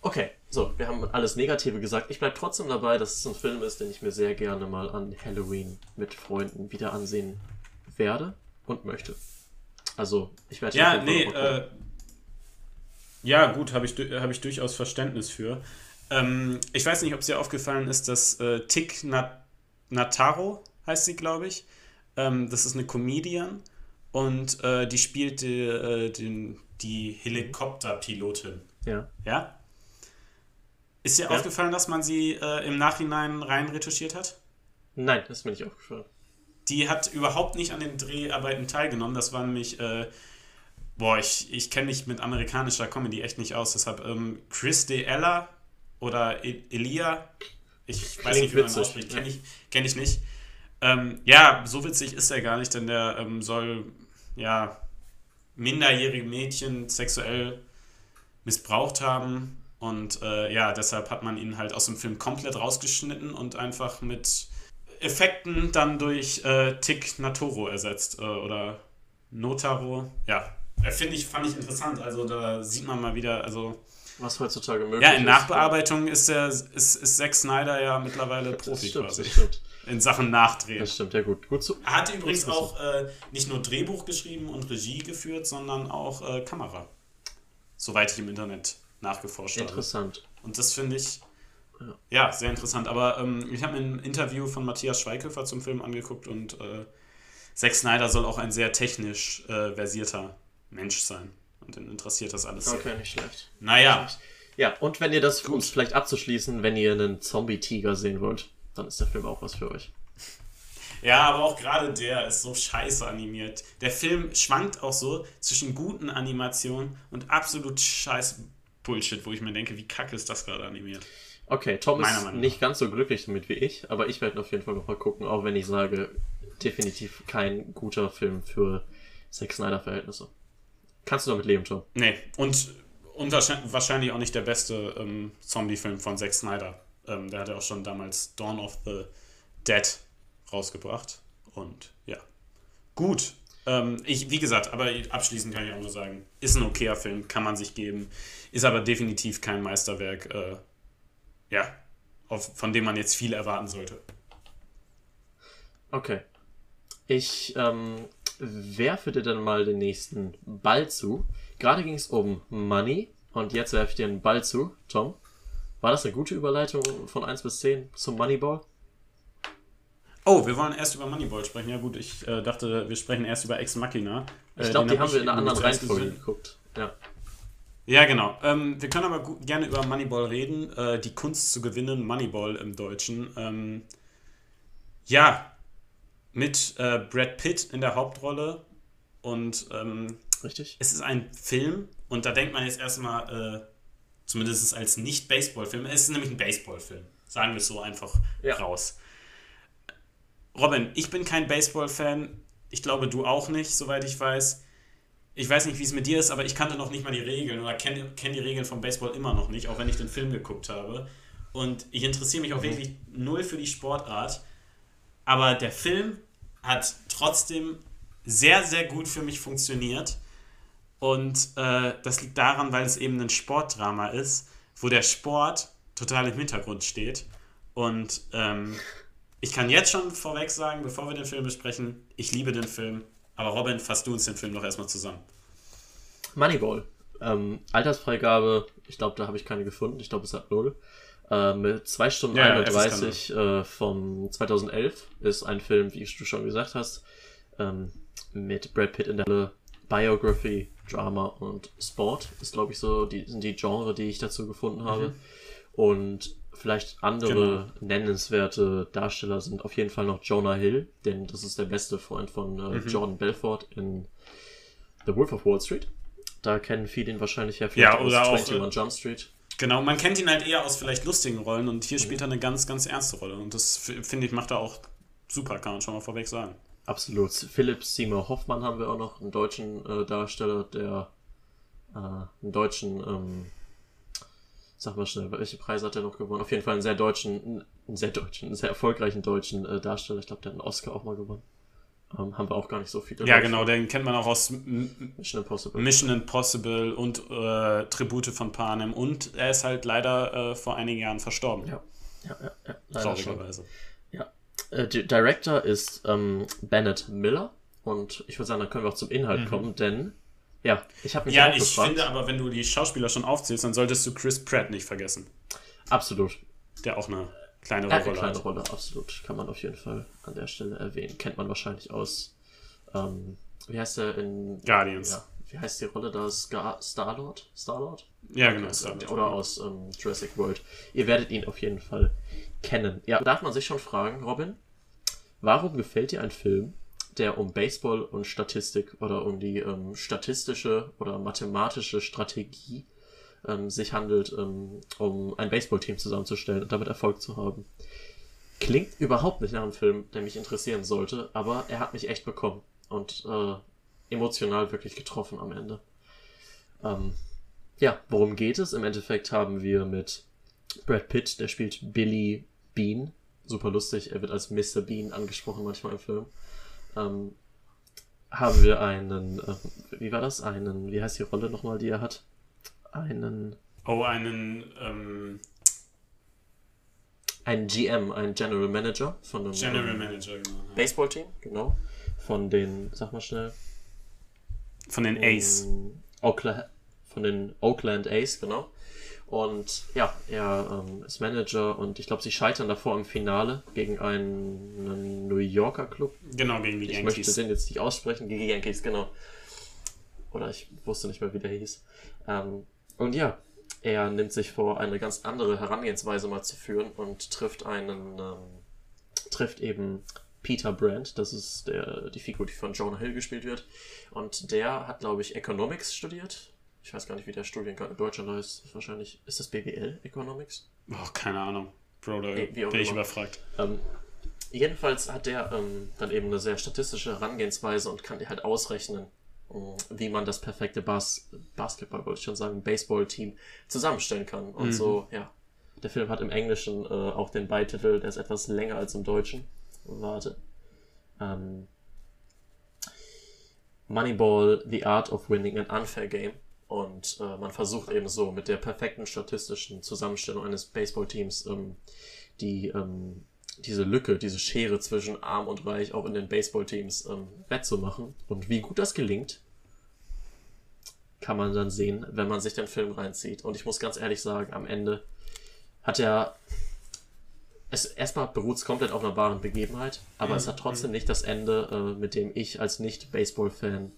Speaker 1: Okay, so, wir haben alles Negative gesagt. Ich bleibe trotzdem dabei, dass es ein Film ist, den ich mir sehr gerne mal an Halloween mit Freunden wieder ansehen werde und möchte. Also, ich werde
Speaker 2: ja, nee, äh, ja, gut, habe ich, hab ich durchaus Verständnis für. Ähm, ich weiß nicht, ob es dir aufgefallen ist, dass äh, Tick Nat Nataro heißt sie, glaube ich. Ähm, das ist eine Comedian und äh, die spielt die, äh, den, die Helikopterpilotin.
Speaker 1: Ja.
Speaker 2: Ja? Ist dir ja. aufgefallen, dass man sie äh, im Nachhinein rein retuschiert hat?
Speaker 1: Nein, das ist mir nicht aufgefallen.
Speaker 2: Die hat überhaupt nicht an den Dreharbeiten teilgenommen. Das war nämlich, äh, boah, ich, ich kenne mich mit amerikanischer Comedy echt nicht aus. Deshalb ähm, Chris De Ella oder e Elia, ich Klingt weiß nicht, wie man ausspricht, kenne ich, kenn ich nicht. Ähm, ja, so witzig ist er gar nicht, denn der ähm, soll ja minderjährige Mädchen sexuell missbraucht haben. Und äh, ja, deshalb hat man ihn halt aus dem Film komplett rausgeschnitten und einfach mit Effekten dann durch äh, Tick Natoro ersetzt. Äh, oder Notaro. Ja, äh, finde ich, fand ich interessant. Also da sieht man mal wieder, also.
Speaker 1: Was heutzutage möglich
Speaker 2: ist. Ja, in Nachbearbeitung ist, der, ist, ist Zack Snyder ja mittlerweile Profi
Speaker 1: stimmt,
Speaker 2: quasi.
Speaker 1: Das stimmt.
Speaker 2: In Sachen Nachdrehen.
Speaker 1: Das stimmt, ja gut. gut zu,
Speaker 2: er hat übrigens auch äh, nicht nur Drehbuch geschrieben und Regie geführt, sondern auch äh, Kamera. Soweit ich im Internet nachgeforscht
Speaker 1: habe. Interessant.
Speaker 2: Und das finde ich ja. ja. sehr interessant. Aber ähm, ich habe mir ein Interview von Matthias Schweighöfer zum Film angeguckt und äh, Zack Snyder soll auch ein sehr technisch äh, versierter Mensch sein. Und den interessiert das alles
Speaker 1: okay, sehr. nicht schlecht.
Speaker 2: Naja.
Speaker 1: Ja, und wenn ihr das, um es vielleicht abzuschließen, wenn ihr einen Zombie-Tiger sehen wollt, dann ist der Film auch was für euch.
Speaker 2: Ja, aber auch gerade der ist so scheiße animiert. Der Film schwankt auch so zwischen guten Animationen und absolut scheiß Bullshit, wo ich mir denke, wie kacke ist das gerade animiert.
Speaker 1: Okay, Tom ist nicht ganz so glücklich damit wie ich, aber ich werde auf jeden Fall nochmal gucken, auch wenn ich sage, definitiv kein guter Film für Zack Snyder-Verhältnisse. Kannst du damit leben, Tom?
Speaker 2: Nee, und, und wahrscheinlich auch nicht der beste ähm, Zombie-Film von Zack Snyder. Ähm, der hat ja auch schon damals Dawn of the Dead rausgebracht. Und ja. Gut. Ähm, ich, wie gesagt, aber abschließend kann ich auch nur sagen, ist ein okayer Film, kann man sich geben, ist aber definitiv kein Meisterwerk, äh, ja, auf, von dem man jetzt viel erwarten sollte.
Speaker 1: Okay. Ich ähm, werfe dir dann mal den nächsten Ball zu. Gerade ging es um Money und jetzt werfe ich dir einen Ball zu, Tom. War das eine gute Überleitung von 1 bis 10 zum Moneyball?
Speaker 2: Oh, wir wollen erst über Moneyball sprechen. Ja gut, ich äh, dachte, wir sprechen erst über Ex Machina.
Speaker 1: Äh, ich glaube, die hab haben wir in einer anderen Reihenfolge geguckt. Ja.
Speaker 2: Ja, genau. Ähm, wir können aber gerne über Moneyball reden. Äh, die Kunst zu gewinnen, Moneyball im Deutschen. Ähm, ja, mit äh, Brad Pitt in der Hauptrolle. Und ähm,
Speaker 1: Richtig.
Speaker 2: es ist ein Film. Und da denkt man jetzt erstmal, äh, zumindest als Nicht-Baseball-Film, es ist nämlich ein Baseball-Film. Sagen wir es so einfach ja. raus. Robin, ich bin kein Baseball-Fan. Ich glaube, du auch nicht, soweit ich weiß. Ich weiß nicht, wie es mit dir ist, aber ich kannte noch nicht mal die Regeln oder kenne kenn die Regeln vom Baseball immer noch nicht, auch wenn ich den Film geguckt habe. Und ich interessiere mich auch mhm. wirklich null für die Sportart. Aber der Film hat trotzdem sehr, sehr gut für mich funktioniert. Und äh, das liegt daran, weil es eben ein Sportdrama ist, wo der Sport total im Hintergrund steht. Und ähm, ich kann jetzt schon vorweg sagen, bevor wir den Film besprechen, ich liebe den Film. Aber Robin, fass du uns den Film doch erstmal zusammen.
Speaker 1: Moneyball. Ähm, Altersfreigabe, ich glaube, da habe ich keine gefunden. Ich glaube, es hat null. Äh, mit 2 Stunden ja, 31 äh, vom 2011 ist ein Film, wie du schon gesagt hast, ähm, mit Brad Pitt in der Rolle. Biography, Drama und Sport ist, glaube ich, so, die sind die Genre, die ich dazu gefunden habe. Mhm. Und vielleicht andere genau. nennenswerte Darsteller sind auf jeden Fall noch Jonah Hill, denn das ist der beste Freund von äh, mhm. Jordan Belfort in The Wolf of Wall Street. Da kennen viele ihn wahrscheinlich ja
Speaker 2: vielleicht ja, oder aus 21 Jump Street. Genau, man kennt ihn halt eher aus vielleicht lustigen Rollen und hier mhm. spielt er eine ganz, ganz ernste Rolle. Und das finde ich macht er auch super, kann man schon mal vorweg sagen.
Speaker 1: Absolut. Philipp Seymour Hoffmann haben wir auch noch, einen deutschen äh, Darsteller, der äh, einen deutschen, ähm, sag mal schnell, welche Preise hat er noch gewonnen? Auf jeden Fall einen sehr deutschen, einen sehr deutschen, einen sehr erfolgreichen deutschen äh, Darsteller. Ich glaube, der hat einen Oscar auch mal gewonnen. Ähm, haben wir auch gar nicht so viele.
Speaker 2: Ja, genau, den kennt man auch aus Mission Impossible. Mission Impossible und äh, Tribute von Panem. Und er ist halt leider äh, vor einigen Jahren verstorben.
Speaker 1: Ja, ja, ja. ja Traurigerweise. Ja. Äh, Director ist ähm, Bennett Miller. Und ich würde sagen, dann können wir auch zum Inhalt mhm. kommen, denn ja,
Speaker 2: ich habe mich Ja, ich gefragt. finde aber, wenn du die Schauspieler schon aufzählst, dann solltest du Chris Pratt nicht vergessen.
Speaker 1: Absolut.
Speaker 2: Der auch eine kleine
Speaker 1: Rolle eine kleine hat. Rolle, absolut. Kann man auf jeden Fall an der Stelle erwähnen. Kennt man wahrscheinlich aus, ähm, wie heißt der in...
Speaker 2: Guardians.
Speaker 1: Ja, wie heißt die Rolle da? Star-Lord? Star-Lord?
Speaker 2: Ja, genau. Star
Speaker 1: Oder aus ähm, Jurassic World. Ihr werdet ihn auf jeden Fall kennen. Ja, darf man sich schon fragen, Robin, warum gefällt dir ein Film, der um Baseball und Statistik oder um die ähm, statistische oder mathematische Strategie ähm, sich handelt, ähm, um ein Baseballteam zusammenzustellen und damit Erfolg zu haben. Klingt überhaupt nicht nach einem Film, der mich interessieren sollte, aber er hat mich echt bekommen und äh, emotional wirklich getroffen am Ende. Ähm, ja, worum geht es? Im Endeffekt haben wir mit Brad Pitt, der spielt Billy Bean. Super lustig, er wird als Mr. Bean angesprochen manchmal im Film ähm, haben wir einen, äh, wie war das? Einen, wie heißt die Rolle nochmal, die er hat? Einen.
Speaker 2: Oh, einen, ähm,
Speaker 1: ein GM, ein General Manager von einem
Speaker 2: General Manager, genau.
Speaker 1: Baseballteam, genau. Von den, sag mal schnell.
Speaker 2: Von den Ace.
Speaker 1: Oakland, von den Oakland Ace, genau. Und ja, er ähm, ist Manager und ich glaube, sie scheitern davor im Finale gegen einen New Yorker Club.
Speaker 2: Genau, gegen die
Speaker 1: ich Yankees. Ich möchte den jetzt nicht aussprechen, gegen die Yankees, genau. Oder ich wusste nicht mehr, wie der hieß. Ähm, und ja, er nimmt sich vor, eine ganz andere Herangehensweise mal zu führen und trifft einen, ähm, trifft eben Peter Brandt, das ist der, die Figur, die von Jonah Hill gespielt wird. Und der hat, glaube ich, Economics studiert ich weiß gar nicht, wie der Studiengang in Deutschland heißt. Wahrscheinlich ist das BWL Economics?
Speaker 2: Oh, keine Ahnung. Bro, da bin ich immer. überfragt.
Speaker 1: Ähm, jedenfalls hat der ähm, dann eben eine sehr statistische Herangehensweise und kann dir halt ausrechnen, ähm, wie man das perfekte Bas Basketball, wollte ich schon sagen, Baseball-Team zusammenstellen kann. Und mhm. so, ja. Der Film hat im Englischen äh, auch den Beititel, der ist etwas länger als im Deutschen. Warte. Ähm, Moneyball, The Art of Winning an Unfair Game. Und äh, man versucht eben so mit der perfekten statistischen Zusammenstellung eines Baseballteams ähm, die, ähm, diese Lücke, diese Schere zwischen arm und reich auch in den Baseballteams ähm, wettzumachen. Und wie gut das gelingt, kann man dann sehen, wenn man sich den Film reinzieht. Und ich muss ganz ehrlich sagen, am Ende hat er. Es, erstmal beruht es komplett auf einer wahren Begebenheit, aber mhm. es hat trotzdem nicht das Ende, äh, mit dem ich als Nicht-Baseball-Fan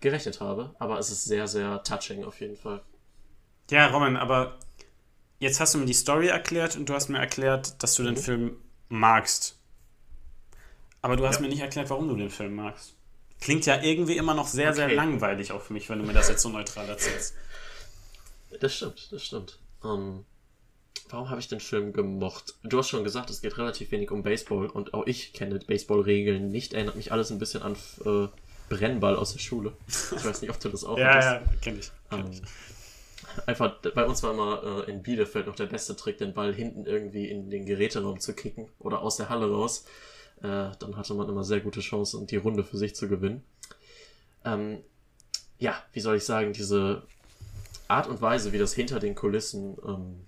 Speaker 1: gerechnet habe, aber es ist sehr, sehr touching auf jeden Fall.
Speaker 2: Ja, Roman, aber jetzt hast du mir die Story erklärt und du hast mir erklärt, dass du den mhm. Film magst. Aber du hast ja. mir nicht erklärt, warum du den Film magst. Klingt ja irgendwie immer noch sehr, okay. sehr langweilig auch für mich, wenn du mir das jetzt so neutral erzählst.
Speaker 1: Das stimmt, das stimmt. Um, ähm, warum habe ich den Film gemocht? Du hast schon gesagt, es geht relativ wenig um Baseball und auch ich kenne Baseball-Regeln nicht. Erinnert mich alles ein bisschen an äh, Brennball aus der Schule. Ich weiß nicht, ob du das auch
Speaker 2: ja. Ja, kenne ich. Kenn ähm, ich.
Speaker 1: Einfach, bei uns war immer äh, in Bielefeld noch der beste Trick, den Ball hinten irgendwie in den Geräteraum zu kicken oder aus der Halle raus. Äh, dann hatte man immer sehr gute Chancen, die Runde für sich zu gewinnen. Ähm, ja, wie soll ich sagen, diese Art und Weise, wie das hinter den Kulissen ähm,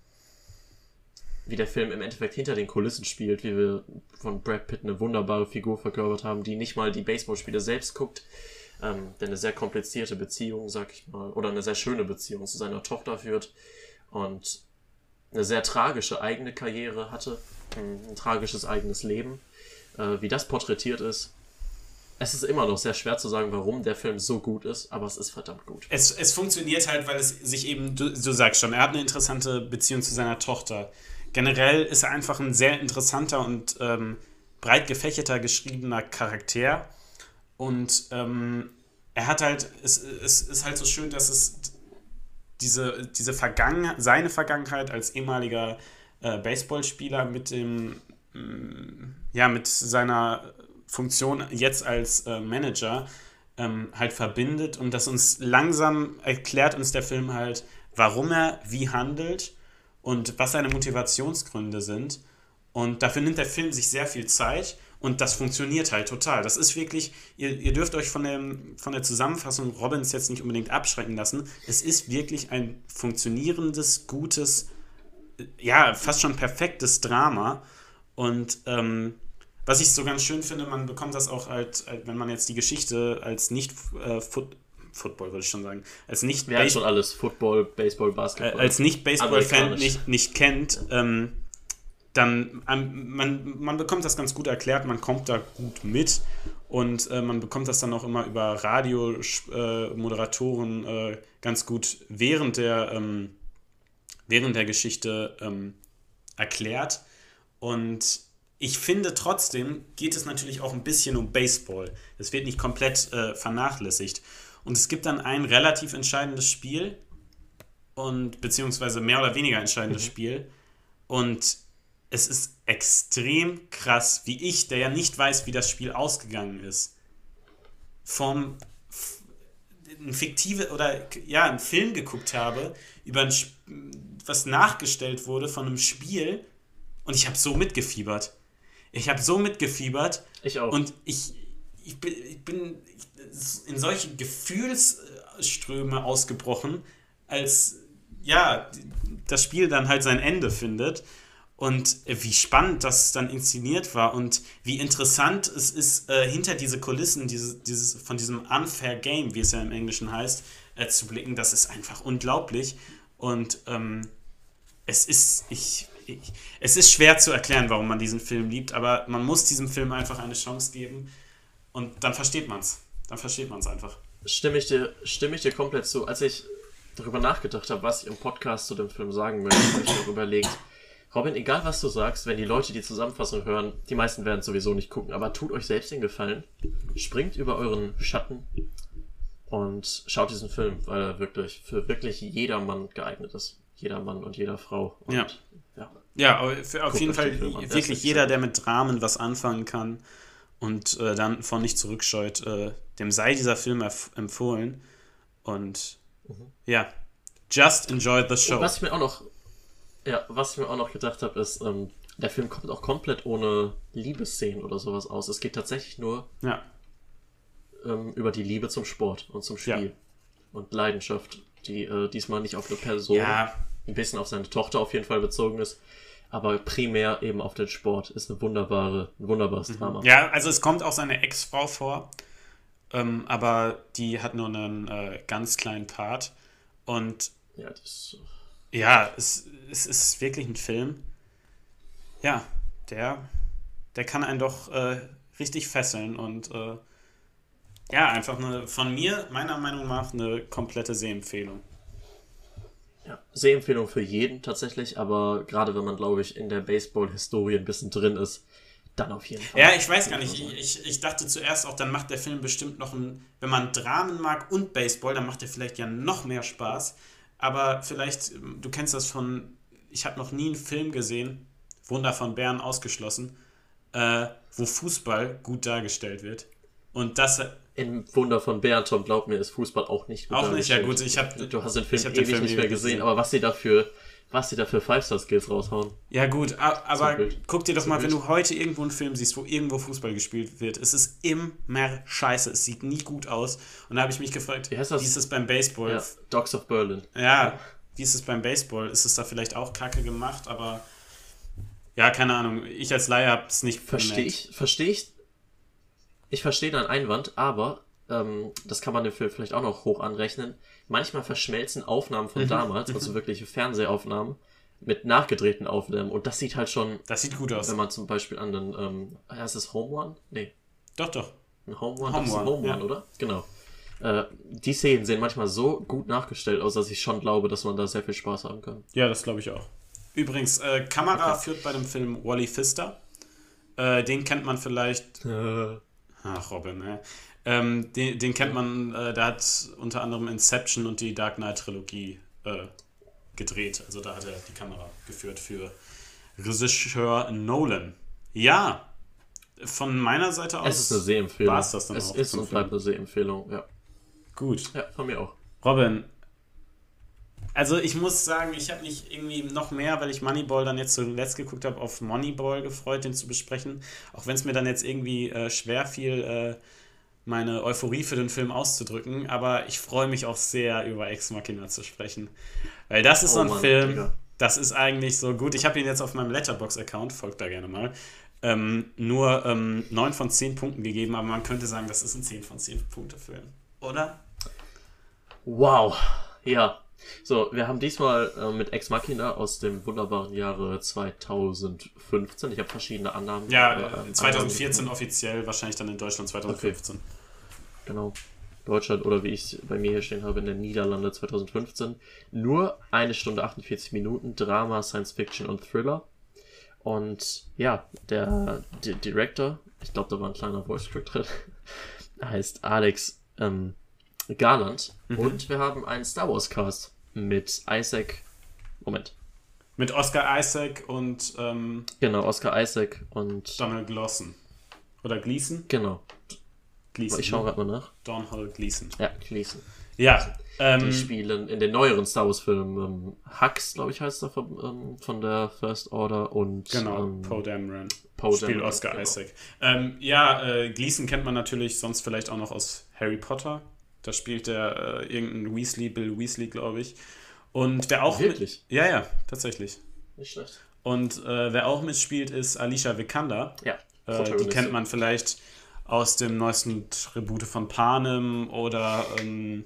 Speaker 1: wie der Film im Endeffekt hinter den Kulissen spielt, wie wir von Brad Pitt eine wunderbare Figur verkörpert haben, die nicht mal die Baseballspiele selbst guckt, ähm, der eine sehr komplizierte Beziehung, sag ich mal, oder eine sehr schöne Beziehung zu seiner Tochter führt und eine sehr tragische eigene Karriere hatte, ein, ein tragisches eigenes Leben, äh, wie das porträtiert ist. Es ist immer noch sehr schwer zu sagen, warum der Film so gut ist, aber es ist verdammt gut.
Speaker 2: Es, es funktioniert halt, weil es sich eben, du, du sagst schon, er hat eine interessante Beziehung zu seiner Tochter generell ist er einfach ein sehr interessanter und ähm, breit gefächerter geschriebener Charakter. Und ähm, er hat halt, es, es ist halt so schön, dass es diese, diese Vergangenheit, seine Vergangenheit als ehemaliger äh, Baseballspieler mit dem, mm, ja, mit seiner Funktion jetzt als äh, Manager ähm, halt verbindet und das uns langsam erklärt uns der Film halt, warum er wie handelt und was seine Motivationsgründe sind. Und dafür nimmt der Film sich sehr viel Zeit und das funktioniert halt total. Das ist wirklich, ihr, ihr dürft euch von, dem, von der Zusammenfassung Robbins jetzt nicht unbedingt abschrecken lassen. Es ist wirklich ein funktionierendes, gutes, ja, fast schon perfektes Drama. Und ähm, was ich so ganz schön finde, man bekommt das auch halt, wenn man jetzt die Geschichte als nicht äh, Football würde ich schon sagen, als nicht
Speaker 1: Wir schon alles Football, Baseball, Basketball.
Speaker 2: Äh, als nicht Baseball-Fan nicht, nicht kennt, ähm, dann ähm, man, man bekommt das ganz gut erklärt, man kommt da gut mit und äh, man bekommt das dann auch immer über Radiomoderatoren äh, äh, ganz gut während der, ähm, während der Geschichte ähm, erklärt. Und ich finde trotzdem geht es natürlich auch ein bisschen um Baseball. Es wird nicht komplett äh, vernachlässigt. Und es gibt dann ein relativ entscheidendes Spiel und beziehungsweise mehr oder weniger entscheidendes mhm. Spiel. Und es ist extrem krass, wie ich, der ja nicht weiß, wie das Spiel ausgegangen ist, vom ein fiktive oder ja, einen Film geguckt habe, über ein, was nachgestellt wurde von einem Spiel und ich habe so mitgefiebert. Ich habe so mitgefiebert.
Speaker 1: Ich auch.
Speaker 2: Und ich, ich bin, ich bin in solche Gefühlsströme ausgebrochen, als ja, das Spiel dann halt sein Ende findet und wie spannend das dann inszeniert war und wie interessant es ist, äh, hinter diese Kulissen diese, dieses, von diesem Unfair Game, wie es ja im Englischen heißt, äh, zu blicken. Das ist einfach unglaublich. Und ähm, es ist, ich, ich, es ist schwer zu erklären, warum man diesen Film liebt, aber man muss diesem Film einfach eine Chance geben und dann versteht man es. Dann versteht man es einfach.
Speaker 1: Stimme ich, dir, stimme ich dir komplett zu. Als ich darüber nachgedacht habe, was ich im Podcast zu dem Film sagen möchte, habe ich mir überlegt, Robin, egal was du sagst, wenn die Leute die Zusammenfassung hören, die meisten werden sowieso nicht gucken, aber tut euch selbst den Gefallen, springt über euren Schatten und schaut diesen Film, weil er wirklich für wirklich jedermann geeignet ist. Jeder Mann und jeder Frau. Und,
Speaker 2: ja. ja. Ja, für, auf jeden Fall wirklich jeder, der mit Dramen was anfangen kann und äh, dann von nicht zurückscheut, äh, dem sei dieser Film empfohlen. Und mhm. ja, just enjoy the show. Und
Speaker 1: was ich mir auch noch ja, was ich mir auch noch gedacht habe, ist, ähm, der Film kommt auch komplett ohne Liebesszenen oder sowas aus. Es geht tatsächlich nur
Speaker 2: ja.
Speaker 1: ähm, über die Liebe zum Sport und zum Spiel. Ja. Und Leidenschaft, die äh, diesmal nicht auf eine Person,
Speaker 2: ja.
Speaker 1: ein bisschen auf seine Tochter auf jeden Fall bezogen ist, aber primär eben auf den Sport. Ist eine wunderbare, ein wunderbares mhm. Drama.
Speaker 2: Ja, also es kommt auch seine Ex-Frau vor, ähm, aber die hat nur einen äh, ganz kleinen Part. Und
Speaker 1: ja, das
Speaker 2: ja, es, es ist wirklich ein Film. Ja, der, der kann einen doch äh, richtig fesseln und äh, ja, einfach eine, von mir, meiner Meinung nach, eine komplette Sehempfehlung.
Speaker 1: Ja, Sehempfehlung für jeden tatsächlich, aber gerade wenn man, glaube ich, in der Baseball-Historie ein bisschen drin ist, dann auf jeden Fall.
Speaker 2: Ja, ich weiß gar nicht. Ich, ich, ich dachte zuerst auch, dann macht der Film bestimmt noch ein, wenn man Dramen mag und Baseball, dann macht er vielleicht ja noch mehr Spaß. Aber vielleicht, du kennst das von, ich habe noch nie einen Film gesehen, Wunder von Bern ausgeschlossen, äh, wo Fußball gut dargestellt wird. Und das.
Speaker 1: In Wunder von Bern, Tom, glaub mir, ist Fußball auch nicht
Speaker 2: gut Auch nicht, ja gut. Ich hab,
Speaker 1: du hast den Film ewig den Film nicht mehr gesehen, gesehen, aber was sie dafür was die da für Five-Star-Skills raushauen.
Speaker 2: Ja, gut, aber guck dir doch mal, wenn du heute irgendwo einen Film siehst, wo irgendwo Fußball gespielt wird, es ist immer scheiße, es sieht nie gut aus. Und da habe ich mich gefragt,
Speaker 1: wie, heißt das?
Speaker 2: wie ist es beim Baseball? Ja,
Speaker 1: Dogs of Berlin.
Speaker 2: Ja, wie ist es beim Baseball? Ist es da vielleicht auch kacke gemacht, aber ja, keine Ahnung. Ich als Laie habe es nicht
Speaker 1: Verstehe ich, verstehe ich. Ich verstehe deinen Einwand, aber ähm, das kann man dem Film vielleicht auch noch hoch anrechnen manchmal verschmelzen Aufnahmen von mhm. damals, also mhm. wirkliche Fernsehaufnahmen, mit nachgedrehten Aufnahmen. Und das sieht halt schon.
Speaker 2: Das sieht gut aus.
Speaker 1: Wenn man zum Beispiel an den. Ähm, heißt es Home One? Nee.
Speaker 2: Doch, doch.
Speaker 1: Ein Home One? Home das ist ein Home One, ja. oder? Genau. Äh, die Szenen sehen manchmal so gut nachgestellt aus, dass ich schon glaube, dass man da sehr viel Spaß haben kann.
Speaker 2: Ja, das glaube ich auch. Übrigens, äh, Kamera okay. führt bei dem Film Wally Pfister. Äh, den kennt man vielleicht. Ach, Robin, ne? Ähm, den, den, kennt man, äh, der hat unter anderem Inception und die Dark Knight Trilogie äh, gedreht. Also da hat er die Kamera geführt für Regisseur Nolan. Ja, von meiner Seite aus.
Speaker 1: Es ist eine Sehempfehlung.
Speaker 2: War es das dann
Speaker 1: es auch? Es ist und bleibt eine Sehempfehlung, ja.
Speaker 2: Gut.
Speaker 1: Ja, von mir auch.
Speaker 2: Robin, also ich muss sagen, ich habe mich irgendwie noch mehr, weil ich Moneyball dann jetzt zuletzt geguckt habe, auf Moneyball gefreut, den zu besprechen. Auch wenn es mir dann jetzt irgendwie äh, schwer fiel, äh, meine Euphorie für den Film auszudrücken. Aber ich freue mich auch sehr, über Ex Machina zu sprechen. Weil das ist oh so ein Mann, Film, Digga. das ist eigentlich so gut. Ich habe ihn jetzt auf meinem Letterbox-Account, folgt da gerne mal, ähm, nur ähm, 9 von 10 Punkten gegeben. Aber man könnte sagen, das ist ein 10 von 10 Punkte-Film. Oder?
Speaker 1: Wow. Ja, so, wir haben diesmal äh, mit Ex Machina aus dem wunderbaren Jahre 2015. Ich habe verschiedene Annahmen.
Speaker 2: Ja, äh, 2014 Annahmen offiziell, wahrscheinlich dann in Deutschland 2015. Okay.
Speaker 1: Genau. Deutschland oder wie ich bei mir hier stehen habe, in den Niederlande 2015. Nur eine Stunde 48 Minuten, Drama, Science Fiction und Thriller. Und ja, der, der Director, ich glaube, da war ein kleiner Voice Script drin, heißt Alex ähm, Garland. Mhm. Und wir haben einen Star Wars Cast mit Isaac. Moment.
Speaker 2: Mit Oscar Isaac und. Ähm,
Speaker 1: genau, Oscar Isaac und.
Speaker 2: Donald Glosson. Oder Gleason?
Speaker 1: Genau. Gleason. Ich schaue ne? gerade mal nach.
Speaker 2: Donald Gleason.
Speaker 1: Ja, Gleason.
Speaker 2: Ja.
Speaker 1: Ähm, die spielen in den neueren Star Wars-Filmen ähm, Hux, glaube ich, heißt er von, ähm, von der First Order und.
Speaker 2: Genau, ähm, Poe Dameron. Poe Spielt Dameron, Oscar genau. Isaac. Ähm, ja, äh, Gleason kennt man natürlich sonst vielleicht auch noch aus Harry Potter. Da spielt der äh, irgendein Weasley, Bill Weasley, glaube ich. Und wer auch.
Speaker 1: Wirklich?
Speaker 2: Mit, ja, ja, tatsächlich.
Speaker 1: Nicht schlecht.
Speaker 2: Und äh, wer auch mitspielt, ist Alicia Vikander.
Speaker 1: Ja.
Speaker 2: Äh, die kennt man vielleicht aus dem neuesten Tribute von Panem oder. Ähm,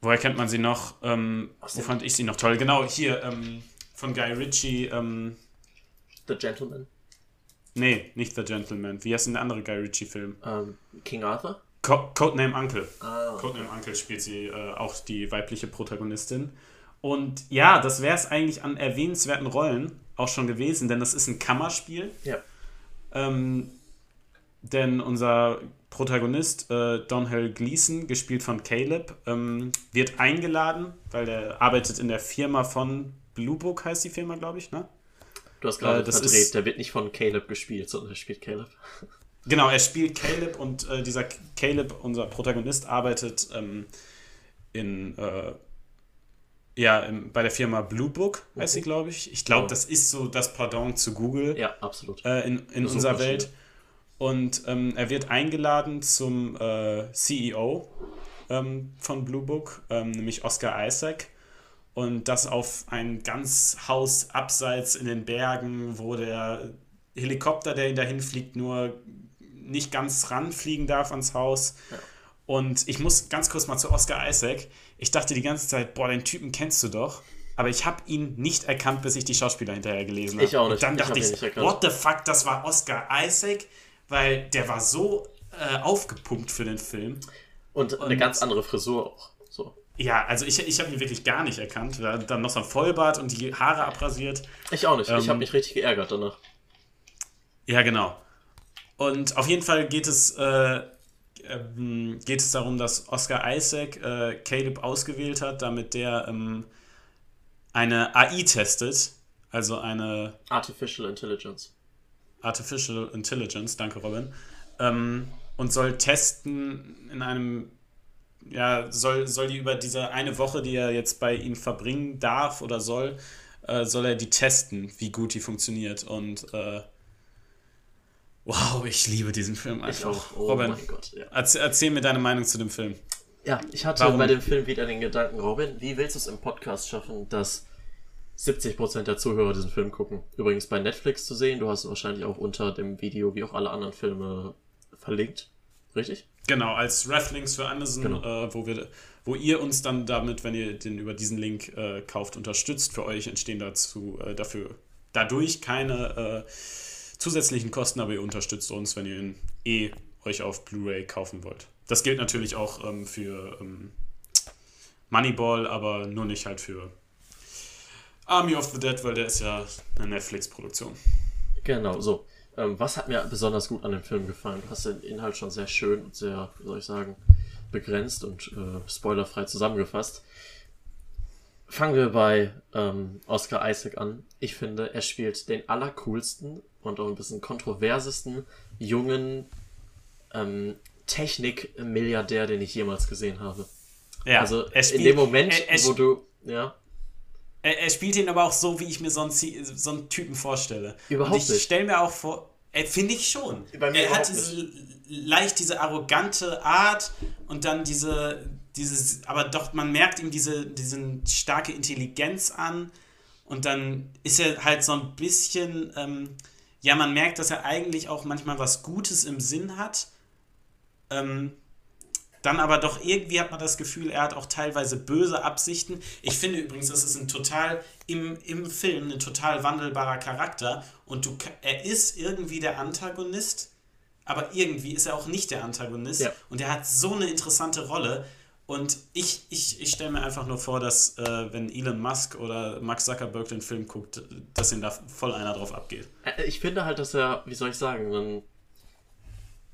Speaker 2: woher kennt man sie noch? Ähm, wo fand ich sie noch toll? Genau, hier ähm, von Guy Ritchie. Ähm,
Speaker 1: The Gentleman.
Speaker 2: Nee, nicht The Gentleman. Wie heißt denn der andere Guy Ritchie-Film?
Speaker 1: Um, King Arthur?
Speaker 2: Co Codename Uncle. Ah. Codename Uncle spielt sie äh, auch die weibliche Protagonistin. Und ja, das wäre es eigentlich an erwähnenswerten Rollen auch schon gewesen, denn das ist ein Kammerspiel.
Speaker 1: Ja.
Speaker 2: Ähm, denn unser Protagonist, äh, Donhell Gleason, gespielt von Caleb, ähm, wird eingeladen, weil er arbeitet in der Firma von Blue Book, heißt die Firma, glaube ich, ne?
Speaker 1: Du hast gerade äh, verdreht, ist, der wird nicht von Caleb gespielt, sondern er spielt Caleb.
Speaker 2: Genau, er spielt Caleb und äh, dieser Caleb, unser Protagonist, arbeitet ähm, in, äh, ja, im, bei der Firma Blue Book, heißt mhm. sie, glaube ich. Ich glaube, das ist so das Pardon zu Google.
Speaker 1: Ja, absolut.
Speaker 2: Äh, in in unserer Welt. Und ähm, er wird eingeladen zum äh, CEO ähm, von Blue Book, ähm, nämlich Oscar Isaac. Und das auf ein ganz Haus abseits in den Bergen, wo der Helikopter, der ihn dahin fliegt, nur nicht ganz ranfliegen darf ans Haus. Ja. Und ich muss ganz kurz mal zu Oscar Isaac. Ich dachte die ganze Zeit, boah, den Typen kennst du doch. Aber ich habe ihn nicht erkannt, bis ich die Schauspieler hinterher gelesen habe.
Speaker 1: Ich auch nicht.
Speaker 2: Und dann dachte ich, ich what the fuck, das war Oscar Isaac, weil der war so äh, aufgepumpt für den Film.
Speaker 1: Und, Und eine ganz andere Frisur auch. So.
Speaker 2: Ja, also ich, ich habe ihn wirklich gar nicht erkannt. Dann noch so ein Vollbart und die Haare abrasiert.
Speaker 1: Ich auch nicht. Ähm, ich habe mich richtig geärgert danach.
Speaker 2: Ja, genau. Und auf jeden Fall geht es, äh, ähm, geht es darum, dass Oscar Isaac äh, Caleb ausgewählt hat, damit der ähm, eine AI testet. Also eine.
Speaker 1: Artificial Intelligence.
Speaker 2: Artificial Intelligence, danke Robin. Ähm, und soll testen in einem. Ja, soll, soll die über diese eine Woche, die er jetzt bei ihm verbringen darf oder soll, äh, soll er die testen, wie gut die funktioniert. Und äh, Wow, ich liebe diesen Film
Speaker 1: einfach. Ich auch. Oh
Speaker 2: Robin, mein Gott. Ja. Erzähl, erzähl, mir deine Meinung zu dem Film.
Speaker 1: Ja, ich hatte Warum? bei dem Film wieder den Gedanken, Robin, wie willst du es im Podcast schaffen, dass 70% der Zuhörer diesen Film gucken? Übrigens bei Netflix zu sehen, du hast es wahrscheinlich auch unter dem Video, wie auch alle anderen Filme, verlinkt. Richtig?
Speaker 2: Genau, als Reflinks für Amazon, genau. äh, wo, wir, wo ihr uns dann damit, wenn ihr den über diesen Link äh, kauft, unterstützt. Für euch entstehen dazu äh, dafür dadurch keine äh, zusätzlichen Kosten, aber ihr unterstützt uns, wenn ihr ihn eh euch auf Blu-ray kaufen wollt. Das gilt natürlich auch ähm, für ähm, Moneyball, aber nur nicht halt für Army of the Dead, weil der ist ja eine Netflix-Produktion.
Speaker 1: Genau, so. Ähm, was hat mir besonders gut an dem Film gefallen? Du hast den Inhalt schon sehr schön und sehr, wie soll ich sagen, begrenzt und äh, spoilerfrei zusammengefasst. Fangen wir bei ähm, Oscar Isaac an. Ich finde, er spielt den allercoolsten und auch ein bisschen kontroversesten jungen ähm, Technik-Milliardär, den ich jemals gesehen habe. Ja, also spielt, in dem Moment, er, er wo du, ja.
Speaker 2: Er, er, spielt ihn aber auch so, wie ich mir so einen, so einen Typen vorstelle. Überhaupt und ich stelle mir auch vor, finde ich schon. er hat diese, leicht diese arrogante Art und dann diese, dieses, aber doch, man merkt ihm diese, diese starke Intelligenz an und dann ist er halt so ein bisschen, ähm, ja, man merkt, dass er eigentlich auch manchmal was Gutes im Sinn hat. Ähm, dann aber doch irgendwie hat man das Gefühl, er hat auch teilweise böse Absichten. Ich finde übrigens, das ist ein total im, im Film ein total wandelbarer Charakter und du, er ist irgendwie der Antagonist, aber irgendwie ist er auch nicht der Antagonist ja. und er hat so eine interessante Rolle. Und ich, ich, ich stelle mir einfach nur vor, dass äh, wenn Elon Musk oder Max Zuckerberg den Film guckt, dass ihm da voll einer drauf abgeht.
Speaker 1: Äh, ich finde halt, dass er, wie soll ich sagen, ein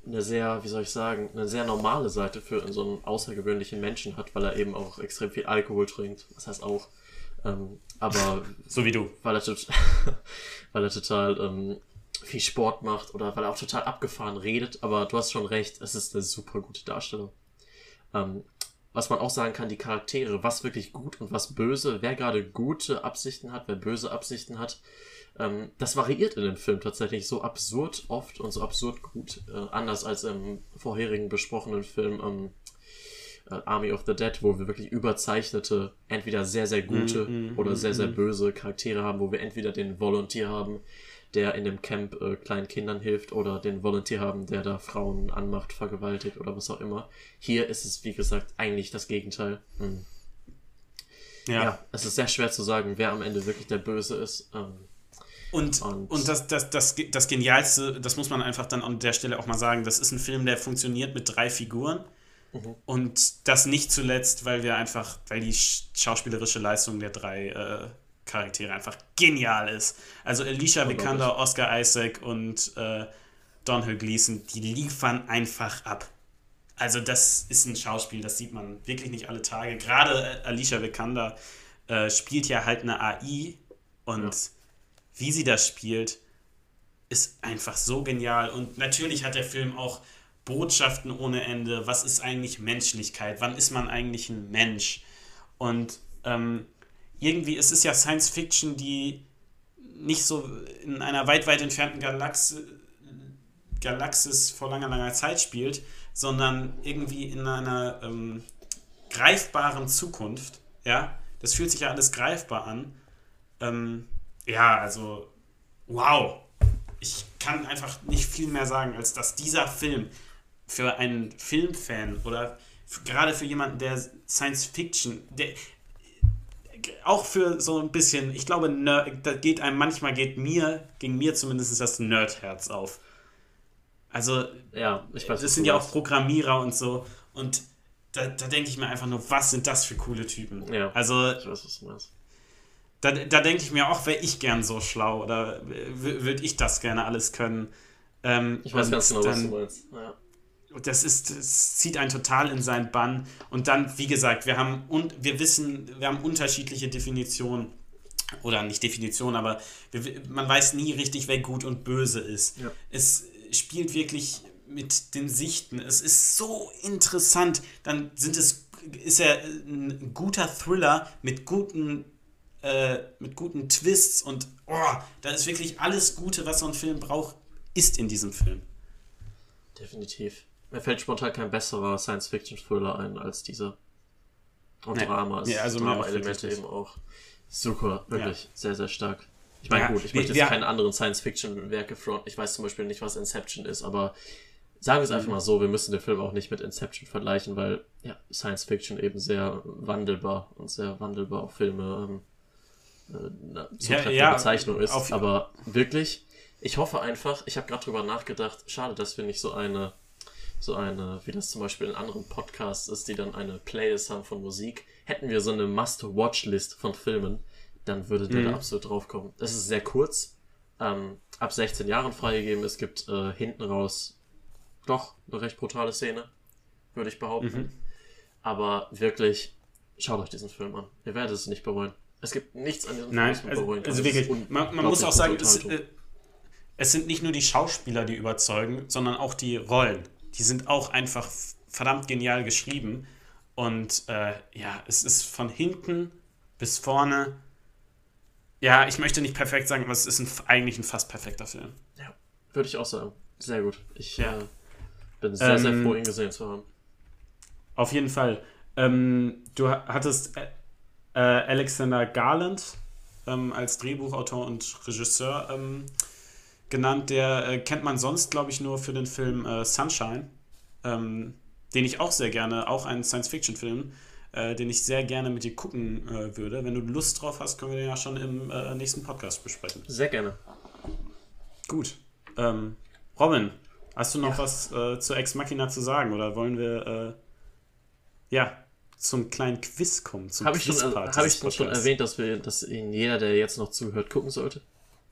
Speaker 1: eine sehr, wie soll ich sagen, eine sehr normale Seite für so einen außergewöhnlichen Menschen hat, weil er eben auch extrem viel Alkohol trinkt. Das heißt auch, ähm, aber.
Speaker 2: so wie du.
Speaker 1: Weil er, weil er total ähm, viel Sport macht oder weil er auch total abgefahren redet. Aber du hast schon recht, es ist eine super gute Darstellung. Ähm, was man auch sagen kann, die Charaktere, was wirklich gut und was böse, wer gerade gute Absichten hat, wer böse Absichten hat, ähm, das variiert in dem Film tatsächlich so absurd oft und so absurd gut. Äh, anders als im vorherigen besprochenen Film ähm, äh, Army of the Dead, wo wir wirklich überzeichnete, entweder sehr, sehr gute mm, mm, oder sehr, sehr mm. böse Charaktere haben, wo wir entweder den Volunteer haben, der in dem Camp äh, kleinen Kindern hilft oder den Volunteer haben, der da Frauen anmacht, vergewaltigt oder was auch immer. Hier ist es, wie gesagt, eigentlich das Gegenteil. Hm. Ja. ja. es ist sehr schwer zu sagen, wer am Ende wirklich der Böse ist. Ähm,
Speaker 2: und, und, und, das, das, das, das Genialste, das muss man einfach dann an der Stelle auch mal sagen, das ist ein Film, der funktioniert mit drei Figuren. Mhm. Und das nicht zuletzt, weil wir einfach, weil die schauspielerische Leistung der drei äh, Charaktere einfach genial ist. Also Alicia Vikander, Oscar Isaac und äh, Donald Gleason, die liefern einfach ab. Also das ist ein Schauspiel, das sieht man wirklich nicht alle Tage. Gerade äh, Alicia Vikander äh, spielt ja halt eine AI und ja wie sie das spielt, ist einfach so genial. Und natürlich hat der Film auch Botschaften ohne Ende. Was ist eigentlich Menschlichkeit? Wann ist man eigentlich ein Mensch? Und ähm, irgendwie ist es ja Science Fiction, die nicht so in einer weit, weit entfernten Galax Galaxis vor langer, langer Zeit spielt, sondern irgendwie in einer ähm, greifbaren Zukunft. Ja, das fühlt sich ja alles greifbar an. Ähm, ja, also, wow. Ich kann einfach nicht viel mehr sagen, als dass dieser Film für einen Filmfan oder gerade für jemanden, der Science Fiction, der auch für so ein bisschen, ich glaube, Nerd, da geht einem manchmal geht mir, ging mir zumindest das Nerdherz auf. Also, ja, ich weiß, das sind ja auch Programmierer und so. Und da, da denke ich mir einfach nur, was sind das für coole Typen? Ja, also, ich weiß, was du meinst da, da denke ich mir auch, wäre ich gern so schlau oder würde ich das gerne alles können. Ähm, ich weiß ganz genau, dann, was du meinst. Ja. Das ist, das zieht einen total in seinen Bann. Und dann, wie gesagt, wir haben und wir wissen, wir haben unterschiedliche Definitionen oder nicht Definitionen, aber wir, man weiß nie richtig, wer gut und böse ist. Ja. Es spielt wirklich mit den Sichten. Es ist so interessant. Dann sind es ist er ein guter Thriller mit guten äh, mit guten Twists und oh, da ist wirklich alles Gute, was so ein Film braucht, ist in diesem Film.
Speaker 1: Definitiv. Mir fällt spontan kein besserer Science-Fiction-Thriller ein als dieser. Und nee. Drama, nee, also Drama-Elemente eben auch. Super, wirklich ja. sehr, sehr stark. Ich meine, ja, gut, ich möchte jetzt keine anderen Science-Fiction-Werke fronten. Ich weiß zum Beispiel nicht, was Inception ist, aber sagen wir es einfach mhm. mal so, wir müssen den Film auch nicht mit Inception vergleichen, weil ja, Science Fiction eben sehr wandelbar und sehr wandelbar auch Filme ähm, eine ja, ja, Bezeichnung ist. Auf, aber wirklich, ich hoffe einfach, ich habe gerade drüber nachgedacht, schade, dass wir nicht so eine, so eine, wie das zum Beispiel in anderen Podcasts ist, die dann eine Playlist haben von Musik, hätten wir so eine Must-Watch-List von Filmen, dann würde der da absolut drauf kommen. Es ist sehr kurz, ähm, ab 16 Jahren freigegeben. Es gibt äh, hinten raus doch eine recht brutale Szene, würde ich behaupten. Aber wirklich, schaut euch diesen Film an. Ihr werdet es nicht bereuen. Es gibt nichts an diesem
Speaker 2: Nein,
Speaker 1: was man
Speaker 2: also,
Speaker 1: bereuen kann.
Speaker 2: also wirklich, man, man muss auch sagen, es, äh, es sind nicht nur die Schauspieler, die überzeugen, sondern auch die Rollen. Die sind auch einfach verdammt genial geschrieben. Und äh, ja, es ist von hinten bis vorne. Ja, ich möchte nicht perfekt sagen, aber es ist ein, eigentlich ein fast perfekter Film.
Speaker 1: Ja, würde ich auch sagen. Sehr gut. Ich
Speaker 2: Ja.
Speaker 1: äh, bin sehr, sehr
Speaker 2: Ähm,
Speaker 1: froh, ihn gesehen zu haben.
Speaker 2: Auf jeden Fall. Ähm, du ha- hattest äh, äh, Alexander Garland ähm, als Drehbuchautor und Regisseur ähm, genannt. Der äh, kennt man sonst, glaube ich, nur für den Film äh, Sunshine, ähm, den ich auch sehr gerne, auch ein Science-Fiction-Film, äh, den ich sehr gerne mit dir gucken äh, würde. Wenn du Lust drauf hast, können wir den ja schon im äh, nächsten Podcast besprechen.
Speaker 1: Sehr gerne.
Speaker 2: Gut. Ähm, Robin, hast du noch
Speaker 1: Ja.
Speaker 2: was äh, zu Ex Machina zu sagen oder wollen wir äh, ja zum kleinen Quiz kommen? Zum
Speaker 1: Habe ich, schon, hab ich schon erwähnt, dass, wir, dass ihn jeder, der jetzt noch zuhört, gucken sollte?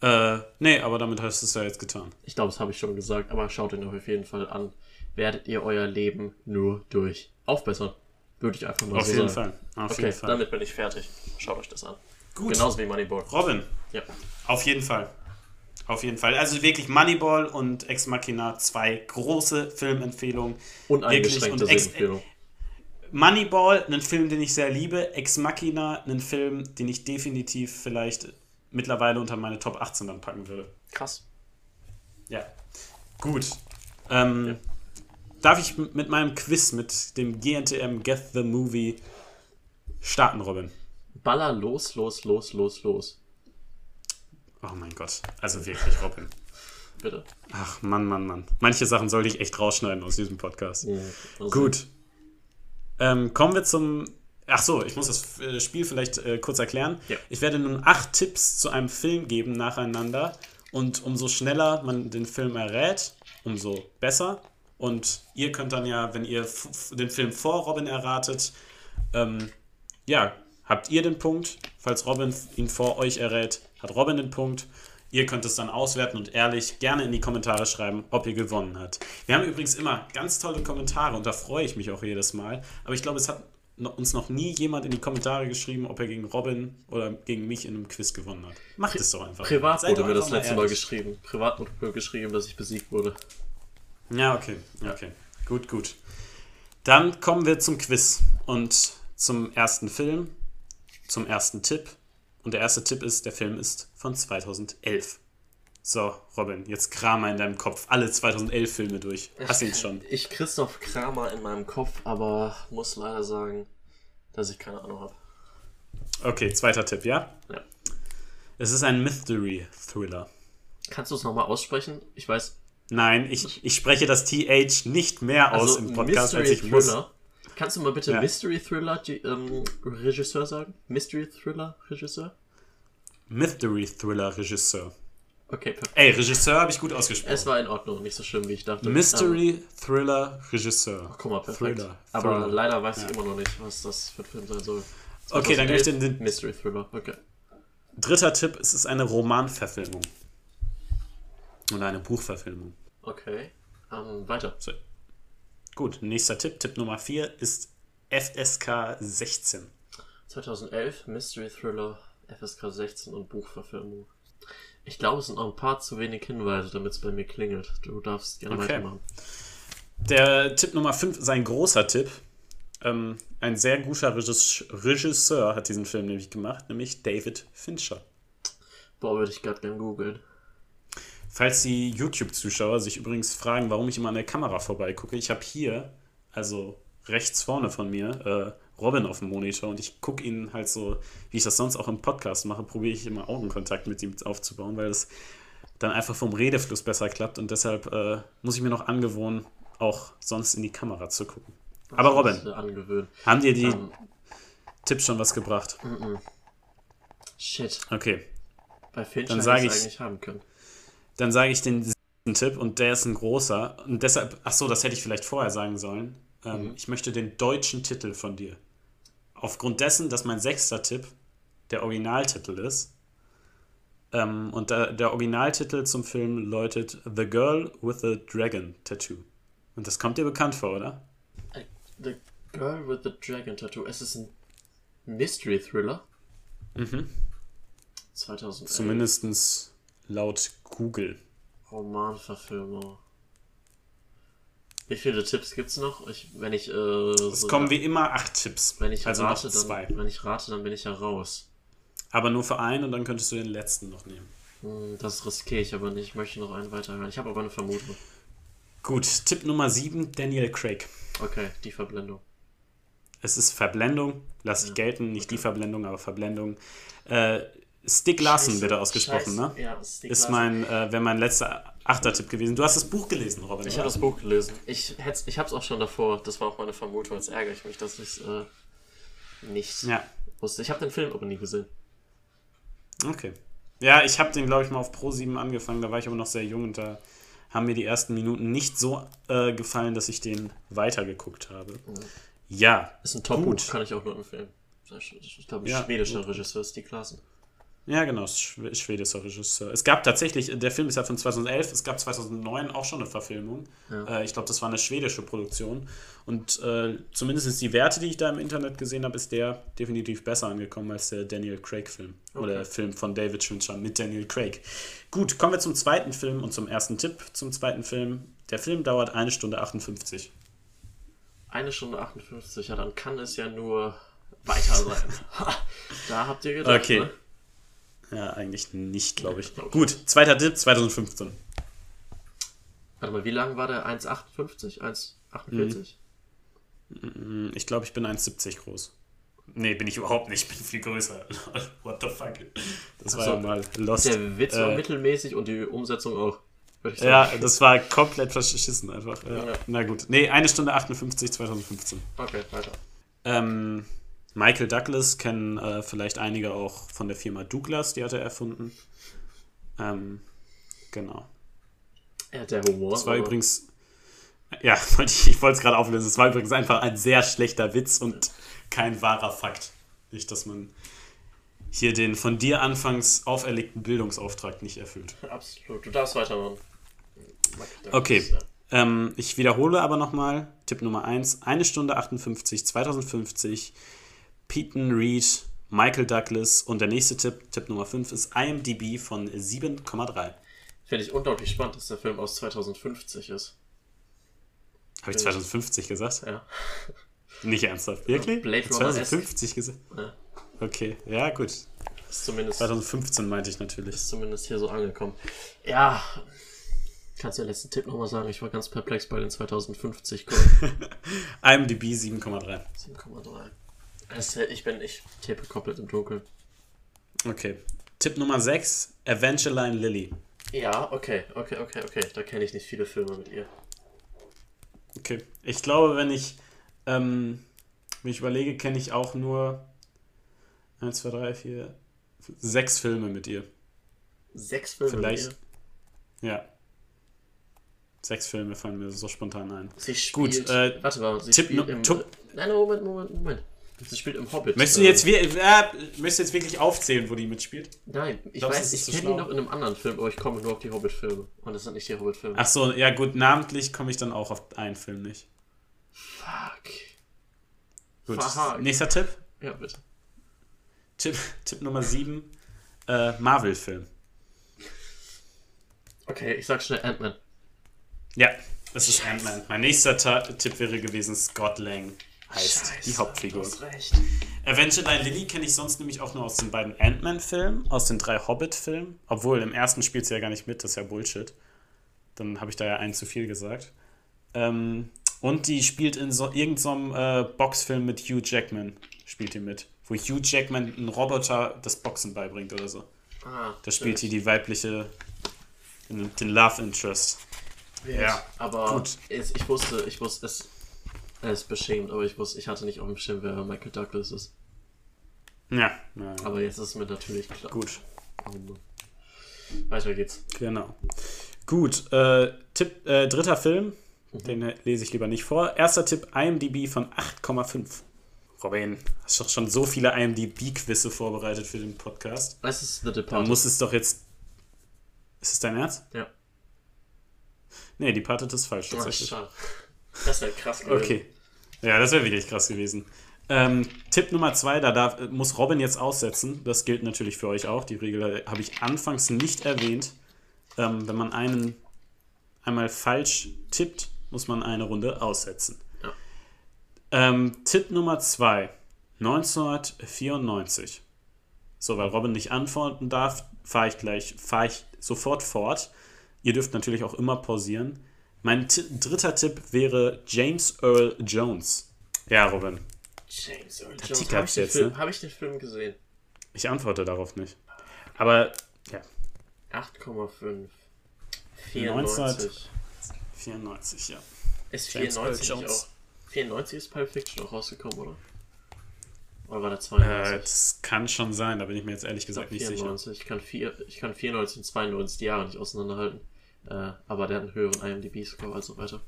Speaker 2: Äh, nee, aber damit hast du es ja jetzt getan.
Speaker 1: Ich glaube, das habe ich schon gesagt, aber schaut ihn euch auf jeden Fall an. Werdet ihr euer Leben nur durch aufbessern. Würde ich einfach mal
Speaker 2: Auf
Speaker 1: so
Speaker 2: jeden
Speaker 1: sagen.
Speaker 2: Fall. Auf
Speaker 1: Okay,
Speaker 2: jeden Fall.
Speaker 1: damit bin ich fertig. Schaut euch das an.
Speaker 2: Gut.
Speaker 1: Genauso wie Moneyball.
Speaker 2: Robin,
Speaker 1: Ja.
Speaker 2: auf jeden Fall. Auf jeden Fall. Also wirklich Moneyball und Ex Machina, zwei große Filmempfehlungen.
Speaker 1: Uneingeschränkte Sehempfehlung.
Speaker 2: Moneyball, ein Film, den ich sehr liebe. Ex Machina, ein Film, den ich definitiv vielleicht mittlerweile unter meine Top 18 dann packen würde.
Speaker 1: Krass.
Speaker 2: Ja. Gut. Ähm, Darf ich mit meinem Quiz, mit dem GNTM Get the Movie starten, Robin?
Speaker 1: Baller los, los, los, los, los.
Speaker 2: Oh mein Gott. Also wirklich, Robin.
Speaker 1: Bitte.
Speaker 2: Ach, Mann, Mann, Mann. Manche Sachen sollte ich echt rausschneiden aus diesem Podcast.
Speaker 1: Also,
Speaker 2: Gut. Ähm, kommen wir zum. Ach so, ich muss das äh, Spiel vielleicht äh, kurz erklären.
Speaker 1: Ja.
Speaker 2: Ich werde nun acht Tipps zu einem Film geben nacheinander. Und umso schneller man den Film errät, umso besser. Und ihr könnt dann ja, wenn ihr den Film vor Robin erratet, ähm, ja, habt ihr den Punkt. Falls Robin ihn vor euch errät, hat Robin den Punkt. Ihr könnt es dann auswerten und ehrlich gerne in die Kommentare schreiben, ob ihr gewonnen habt. Wir haben übrigens immer ganz tolle Kommentare und da freue ich mich auch jedes Mal. Aber ich glaube, es hat uns noch nie jemand in die Kommentare geschrieben, ob er gegen Robin oder gegen mich in einem Quiz gewonnen hat. Macht es doch einfach.
Speaker 1: Privat
Speaker 2: Seid
Speaker 1: wurde mir das letzte Mal
Speaker 2: ehrlich.
Speaker 1: geschrieben. Privat wurde mir geschrieben, dass ich besiegt wurde.
Speaker 2: Ja, okay. Okay. Gut, gut. Dann kommen wir zum Quiz und zum ersten Film, zum ersten Tipp. Und der erste Tipp ist, der Film ist von 2011. So, Robin, jetzt kram mal in deinem Kopf alle 2011 Filme durch. Hast du ihn schon?
Speaker 1: Ich Christoph Kramer in meinem Kopf, aber muss leider sagen, dass ich keine Ahnung habe.
Speaker 2: Okay, zweiter Tipp, ja?
Speaker 1: Ja.
Speaker 2: Es ist ein Mystery-Thriller.
Speaker 1: Kannst du es nochmal aussprechen? Ich weiß.
Speaker 2: Nein, ich, ich spreche das TH nicht mehr aus
Speaker 1: Also
Speaker 2: im Podcast, als
Speaker 1: Mystery
Speaker 2: ich muss.
Speaker 1: Thriller. Kannst du mal bitte
Speaker 2: Ja.
Speaker 1: Mystery Thriller die, ähm, Regisseur sagen? Mystery Thriller Regisseur? Okay, perfekt.
Speaker 2: Ey, Regisseur habe ich gut ausgesprochen.
Speaker 1: Es war in Ordnung, nicht so schlimm, wie ich dachte. Ähm,
Speaker 2: Mystery Thriller Regisseur.
Speaker 1: guck mal, perfekt.
Speaker 2: Thriller.
Speaker 1: Aber
Speaker 2: Thriller.
Speaker 1: leider weiß ich immer noch nicht, was das für ein Film sein soll.
Speaker 2: Okay, dann gebe ich den, den
Speaker 1: Mystery Thriller, okay.
Speaker 2: dritter Tipp. Es ist eine Romanverfilmung. Oder eine Buchverfilmung.
Speaker 1: Okay. Ähm, weiter.
Speaker 2: So. Gut, nächster Tipp. Tipp Nummer 4 ist FSK 16.
Speaker 1: 2011, Mystery Thriller, FSK 16 und Buchverfilmung. Ich glaube, es sind noch ein paar zu wenig Hinweise, damit es bei mir klingelt. Du darfst gerne
Speaker 2: Okay.
Speaker 1: weitermachen.
Speaker 2: Der Tipp Nummer 5 ist ein großer Tipp. Ähm, ein sehr guter Regis- Regisseur hat diesen Film nämlich gemacht, nämlich David Fincher.
Speaker 1: Boah, würde ich gerade gern googeln.
Speaker 2: Falls die YouTube-Zuschauer sich übrigens fragen, warum ich immer an der Kamera vorbeigucke, ich habe hier, also rechts vorne von mir, äh, Robin auf dem Monitor und ich gucke ihn halt so, wie ich das sonst auch im Podcast mache, probiere ich immer Augenkontakt mit ihm aufzubauen, weil es dann einfach vom Redefluss besser klappt und deshalb äh, muss ich mir noch angewohnen, auch sonst in die Kamera zu gucken. Aber
Speaker 1: Das ist
Speaker 2: Robin, haben dir die
Speaker 1: Ähm,
Speaker 2: Tipps schon was gebracht?
Speaker 1: shit.
Speaker 2: Okay,
Speaker 1: Bei
Speaker 2: Dann
Speaker 1: hätte
Speaker 2: sag
Speaker 1: ich's
Speaker 2: ich-
Speaker 1: haben können.
Speaker 2: dann sage ich den Tipp und der ist ein großer. Und deshalb, ach so, das hätte ich vielleicht vorher sagen sollen. Ähm, Ich möchte den deutschen Titel von dir. Aufgrund dessen, dass mein sechster Tipp der Originaltitel ist. Ähm, und der, der Originaltitel zum Film läutet The Girl with the Dragon Tattoo. Und das kommt dir bekannt vor, oder?
Speaker 1: The Girl with the Dragon Tattoo. Es ist ein Mystery Thriller.
Speaker 2: Mhm.
Speaker 1: 2011.
Speaker 2: Zumindest laut Google.
Speaker 1: Romanverfilmung. Wie viele Tipps gibt's noch? Ich, wenn ich, äh,
Speaker 2: Es
Speaker 1: so-
Speaker 2: kommen wie immer acht Tipps.
Speaker 1: wenn ich
Speaker 2: also noch
Speaker 1: rate,
Speaker 2: zwei.
Speaker 1: dann, wenn ich rate, dann bin ich ja raus.
Speaker 2: Aber nur für einen und dann könntest du den letzten noch nehmen.
Speaker 1: Hm, Das riskiere ich aber nicht. Ich möchte noch einen weiterhören. Ich habe aber eine Vermutung.
Speaker 2: Gut, Tipp Nummer 7, Daniel Craig.
Speaker 1: Okay, die Verblendung.
Speaker 2: Es ist Verblendung, lass ich gelten, nicht die Verblendung, aber Verblendung. Äh, Stick Larson
Speaker 1: Scheiße,
Speaker 2: wird er ausgesprochen,
Speaker 1: Scheiße.
Speaker 2: ne?
Speaker 1: Ja, Stick
Speaker 2: Ist mein, äh, wäre mein letzter Achtertipp gewesen. Du hast das Buch gelesen, Robin.
Speaker 1: Ich habe das Buch gelesen. Ich, hätt's- ich habe es auch schon davor. Das war auch meine Vermutung. Jetzt ärgere ich mich, dass ich es äh, nicht
Speaker 2: Ja,
Speaker 1: wusste. Ich habe den Film aber nie gesehen.
Speaker 2: okay. Ja, ich habe den, glaube ich, mal auf Pro 7 angefangen, da war ich aber noch sehr jung und da haben mir die ersten Minuten nicht so äh, gefallen, dass ich den weitergeguckt habe. Ja,
Speaker 1: Ist ein Top-Buch, kann ich auch nur empfehlen. Ich glaube,
Speaker 2: Ja.
Speaker 1: schwedischer Regisseur ist die Klassen.
Speaker 2: Ja, genau, schwedischer Regisseur. Es gab tatsächlich, der Film ist ja von 2011, es gab 2009 auch schon eine Verfilmung.
Speaker 1: Ja.
Speaker 2: Äh, ich glaube, das war eine schwedische Produktion. Und äh, zumindest die Werte, die ich da im Internet gesehen habe, ist der definitiv besser angekommen als der Daniel Craig-Film. Oder der Film von David Fincher mit Daniel Craig. Gut, kommen wir zum zweiten Film und zum ersten Tipp zum zweiten Film. Der Film dauert eine Stunde 58.
Speaker 1: Eine Stunde 58, ja, dann kann es ja nur weiter sein. Da habt ihr gedacht,
Speaker 2: Okay.
Speaker 1: ne?
Speaker 2: Ja, eigentlich nicht, glaube ich.
Speaker 1: Okay.
Speaker 2: Gut, zweiter Tipp 2015.
Speaker 1: Warte mal, wie lang war der? 1,58? 1,48?
Speaker 2: Hm, Ich glaube, ich bin 1,70 groß. Nee, bin ich überhaupt nicht. Ich bin viel größer. What the fuck? Das war
Speaker 1: so.
Speaker 2: ja mal Lost.
Speaker 1: Der Witz war
Speaker 2: Äh,
Speaker 1: mittelmäßig und die Umsetzung auch.
Speaker 2: Ja, das war komplett verschissen einfach. Ja.
Speaker 1: Ja.
Speaker 2: Na gut. Nee, eine Stunde 58 2015.
Speaker 1: Okay, weiter.
Speaker 2: Ähm, Michael Douglas kennen äh, vielleicht einige auch von der Firma Douglas, die hat er erfunden. Ähm, genau.
Speaker 1: Ja, der Humor.
Speaker 2: Das war
Speaker 1: aber-
Speaker 2: übrigens. Ja, ich, wollte es gerade auflösen. Es war übrigens einfach ein sehr schlechter Witz und kein wahrer Fakt. Nicht, dass man hier den von dir anfangs auferlegten Bildungsauftrag nicht erfüllt.
Speaker 1: Absolut. Du darfst weitermachen.
Speaker 2: Okay. Ähm, ich wiederhole aber nochmal. Tipp Nummer 1. Eine Stunde 58, 2050. Peyton Reed, Michael Douglas und der nächste Tipp, Tipp Nummer 5, ist IMDb von 7,3.
Speaker 1: Finde ich unglaublich spannend, dass der Film aus 2050 ist.
Speaker 2: Habe ich 2050 gesagt?
Speaker 1: Ja.
Speaker 2: Nicht ernsthaft. Wirklich?
Speaker 1: Blade Runner
Speaker 2: 2050 gesagt?
Speaker 1: ja.
Speaker 2: Okay, ja, gut.
Speaker 1: Ist zumindest,
Speaker 2: 2015 meinte ich natürlich.
Speaker 1: ist zumindest hier so angekommen. Ja. Kannst du den letzten Tipp nochmal sagen? Ich war ganz perplex bei den 2050 Kurven.
Speaker 2: IMDb 7,3.
Speaker 1: 7,3. Ich bin, ich tippe komplett im Dunkeln.
Speaker 2: Okay. Tipp Nummer 6, Evangeline Lilly.
Speaker 1: Ja, okay, okay, okay, okay. Da kenne ich nicht viele Filme mit ihr.
Speaker 2: Okay. Ich glaube, wenn ich, ähm, wenn ich überlege, kenne ich auch nur 1, 2, 3, 4, 6 Filme mit ihr.
Speaker 1: Sechs Filme
Speaker 2: Vielleicht.
Speaker 1: mit ihr.
Speaker 2: Ja. Sechs Filme fallen mir so spontan ein.
Speaker 1: Sie spielt.
Speaker 2: Gut, äh,
Speaker 1: warte mal, sie
Speaker 2: Tipp
Speaker 1: spielt im. Nein, Moment, Moment, Moment. Sie spielt im Hobbit.
Speaker 2: Möchtest du
Speaker 1: äh,
Speaker 2: jetzt, äh, möchtest du jetzt wirklich aufzählen, wo die mitspielt?
Speaker 1: Nein, ich
Speaker 2: Glaubst
Speaker 1: weiß, ich kenne ihn
Speaker 2: schlau?
Speaker 1: noch in einem anderen Film, aber ich komme nur auf die Hobbit-Filme. Und das sind nicht die Hobbit-Filme.
Speaker 2: Ach so, ja gut, namentlich komme ich dann auch auf einen Film nicht.
Speaker 1: Fuck.
Speaker 2: Gut.
Speaker 1: Fuck.
Speaker 2: Nächster Tipp.
Speaker 1: Ja, bitte.
Speaker 2: Tipp, Tipp Nummer 7. Äh, Marvel-Film.
Speaker 1: Okay, ich sag schnell Ant-Man.
Speaker 2: Ja, das ist Ant-Man. Mein nächster Ta Tipp wäre gewesen, Scott Lang heißt die Hauptfigur. Evangeline Lilly kenne ich sonst nämlich auch nur aus den beiden Ant-Man-Filmen, aus den drei Hobbit-Filmen. Obwohl, im ersten spielt sie ja gar nicht mit, das ist ja Bullshit. Dann habe ich da ja einen zu viel gesagt. Ähm, und die spielt in so irgendeinem äh, Boxfilm mit Hugh Jackman, spielt die mit. Wo Hugh Jackman einen Roboter das Boxen beibringt oder so.
Speaker 1: Ah,
Speaker 2: Da spielt sie die weibliche, den Love Interest. Ja,
Speaker 1: Aber
Speaker 2: gut.
Speaker 1: Ich wusste, ich wusste, es, es ist beschämt, aber ich wusste, ich hatte nicht auf dem Schirm, wer Michael Douglas ist.
Speaker 2: Ja, ja
Speaker 1: Aber jetzt ist es mir natürlich klar.
Speaker 2: gut.
Speaker 1: Weiter geht's.
Speaker 2: Genau. Gut, äh, Tipp, äh, dritter Film, den lese ich lieber nicht vor. Erster Tipp, IMDb von 8,5. Robin, hast doch schon so viele IMDb-Quizze vorbereitet für den Podcast.
Speaker 1: Es ist The Departed.
Speaker 2: muss es doch jetzt. Ist es dein Ernst?
Speaker 1: ja.
Speaker 2: Nee, Departed ist falsch
Speaker 1: Oh,
Speaker 2: tatsächlich.
Speaker 1: schade. Das wäre krass gewesen.
Speaker 2: Okay. Ja, das wäre wirklich krass gewesen. Ähm, Tipp Nummer zwei, da darf, muss Robin jetzt aussetzen. Das gilt natürlich für euch auch. Die Regel habe ich anfangs nicht erwähnt. Ähm, wenn man einen einmal falsch tippt, muss man eine Runde aussetzen.
Speaker 1: Ja.
Speaker 2: Ähm, Tipp Nummer zwei, 1994. So, weil Robin nicht antworten darf, fahre ich gleich, fahre ich sofort fort. Ihr dürft natürlich auch immer pausieren. Mein Ti- dritter Tipp wäre James Earl Jones. Ja, Robin,
Speaker 1: James Earl Jones. Habe ich, den
Speaker 2: jetzt,
Speaker 1: Film-
Speaker 2: ne?
Speaker 1: hab ich den Film gesehen?
Speaker 2: ich antworte darauf nicht. Aber ja,
Speaker 1: 8,5.
Speaker 2: 1900.
Speaker 1: 94.
Speaker 2: 94, ja.
Speaker 1: Ist
Speaker 2: James
Speaker 1: 94
Speaker 2: Earl
Speaker 1: nicht
Speaker 2: Jones.
Speaker 1: auch. 94 ist Pulp Fiction auch rausgekommen, oder? Oder war der
Speaker 2: Äh,
Speaker 1: 92?
Speaker 2: das kann schon sein, da bin ich mir jetzt ehrlich
Speaker 1: ich
Speaker 2: gesagt nicht sicher.
Speaker 1: 94. Ich kann, vier, ich kann 94 und 92 die Jahre nicht auseinanderhalten. Äh, aber der hat einen höheren IMDb-Score und so weiter.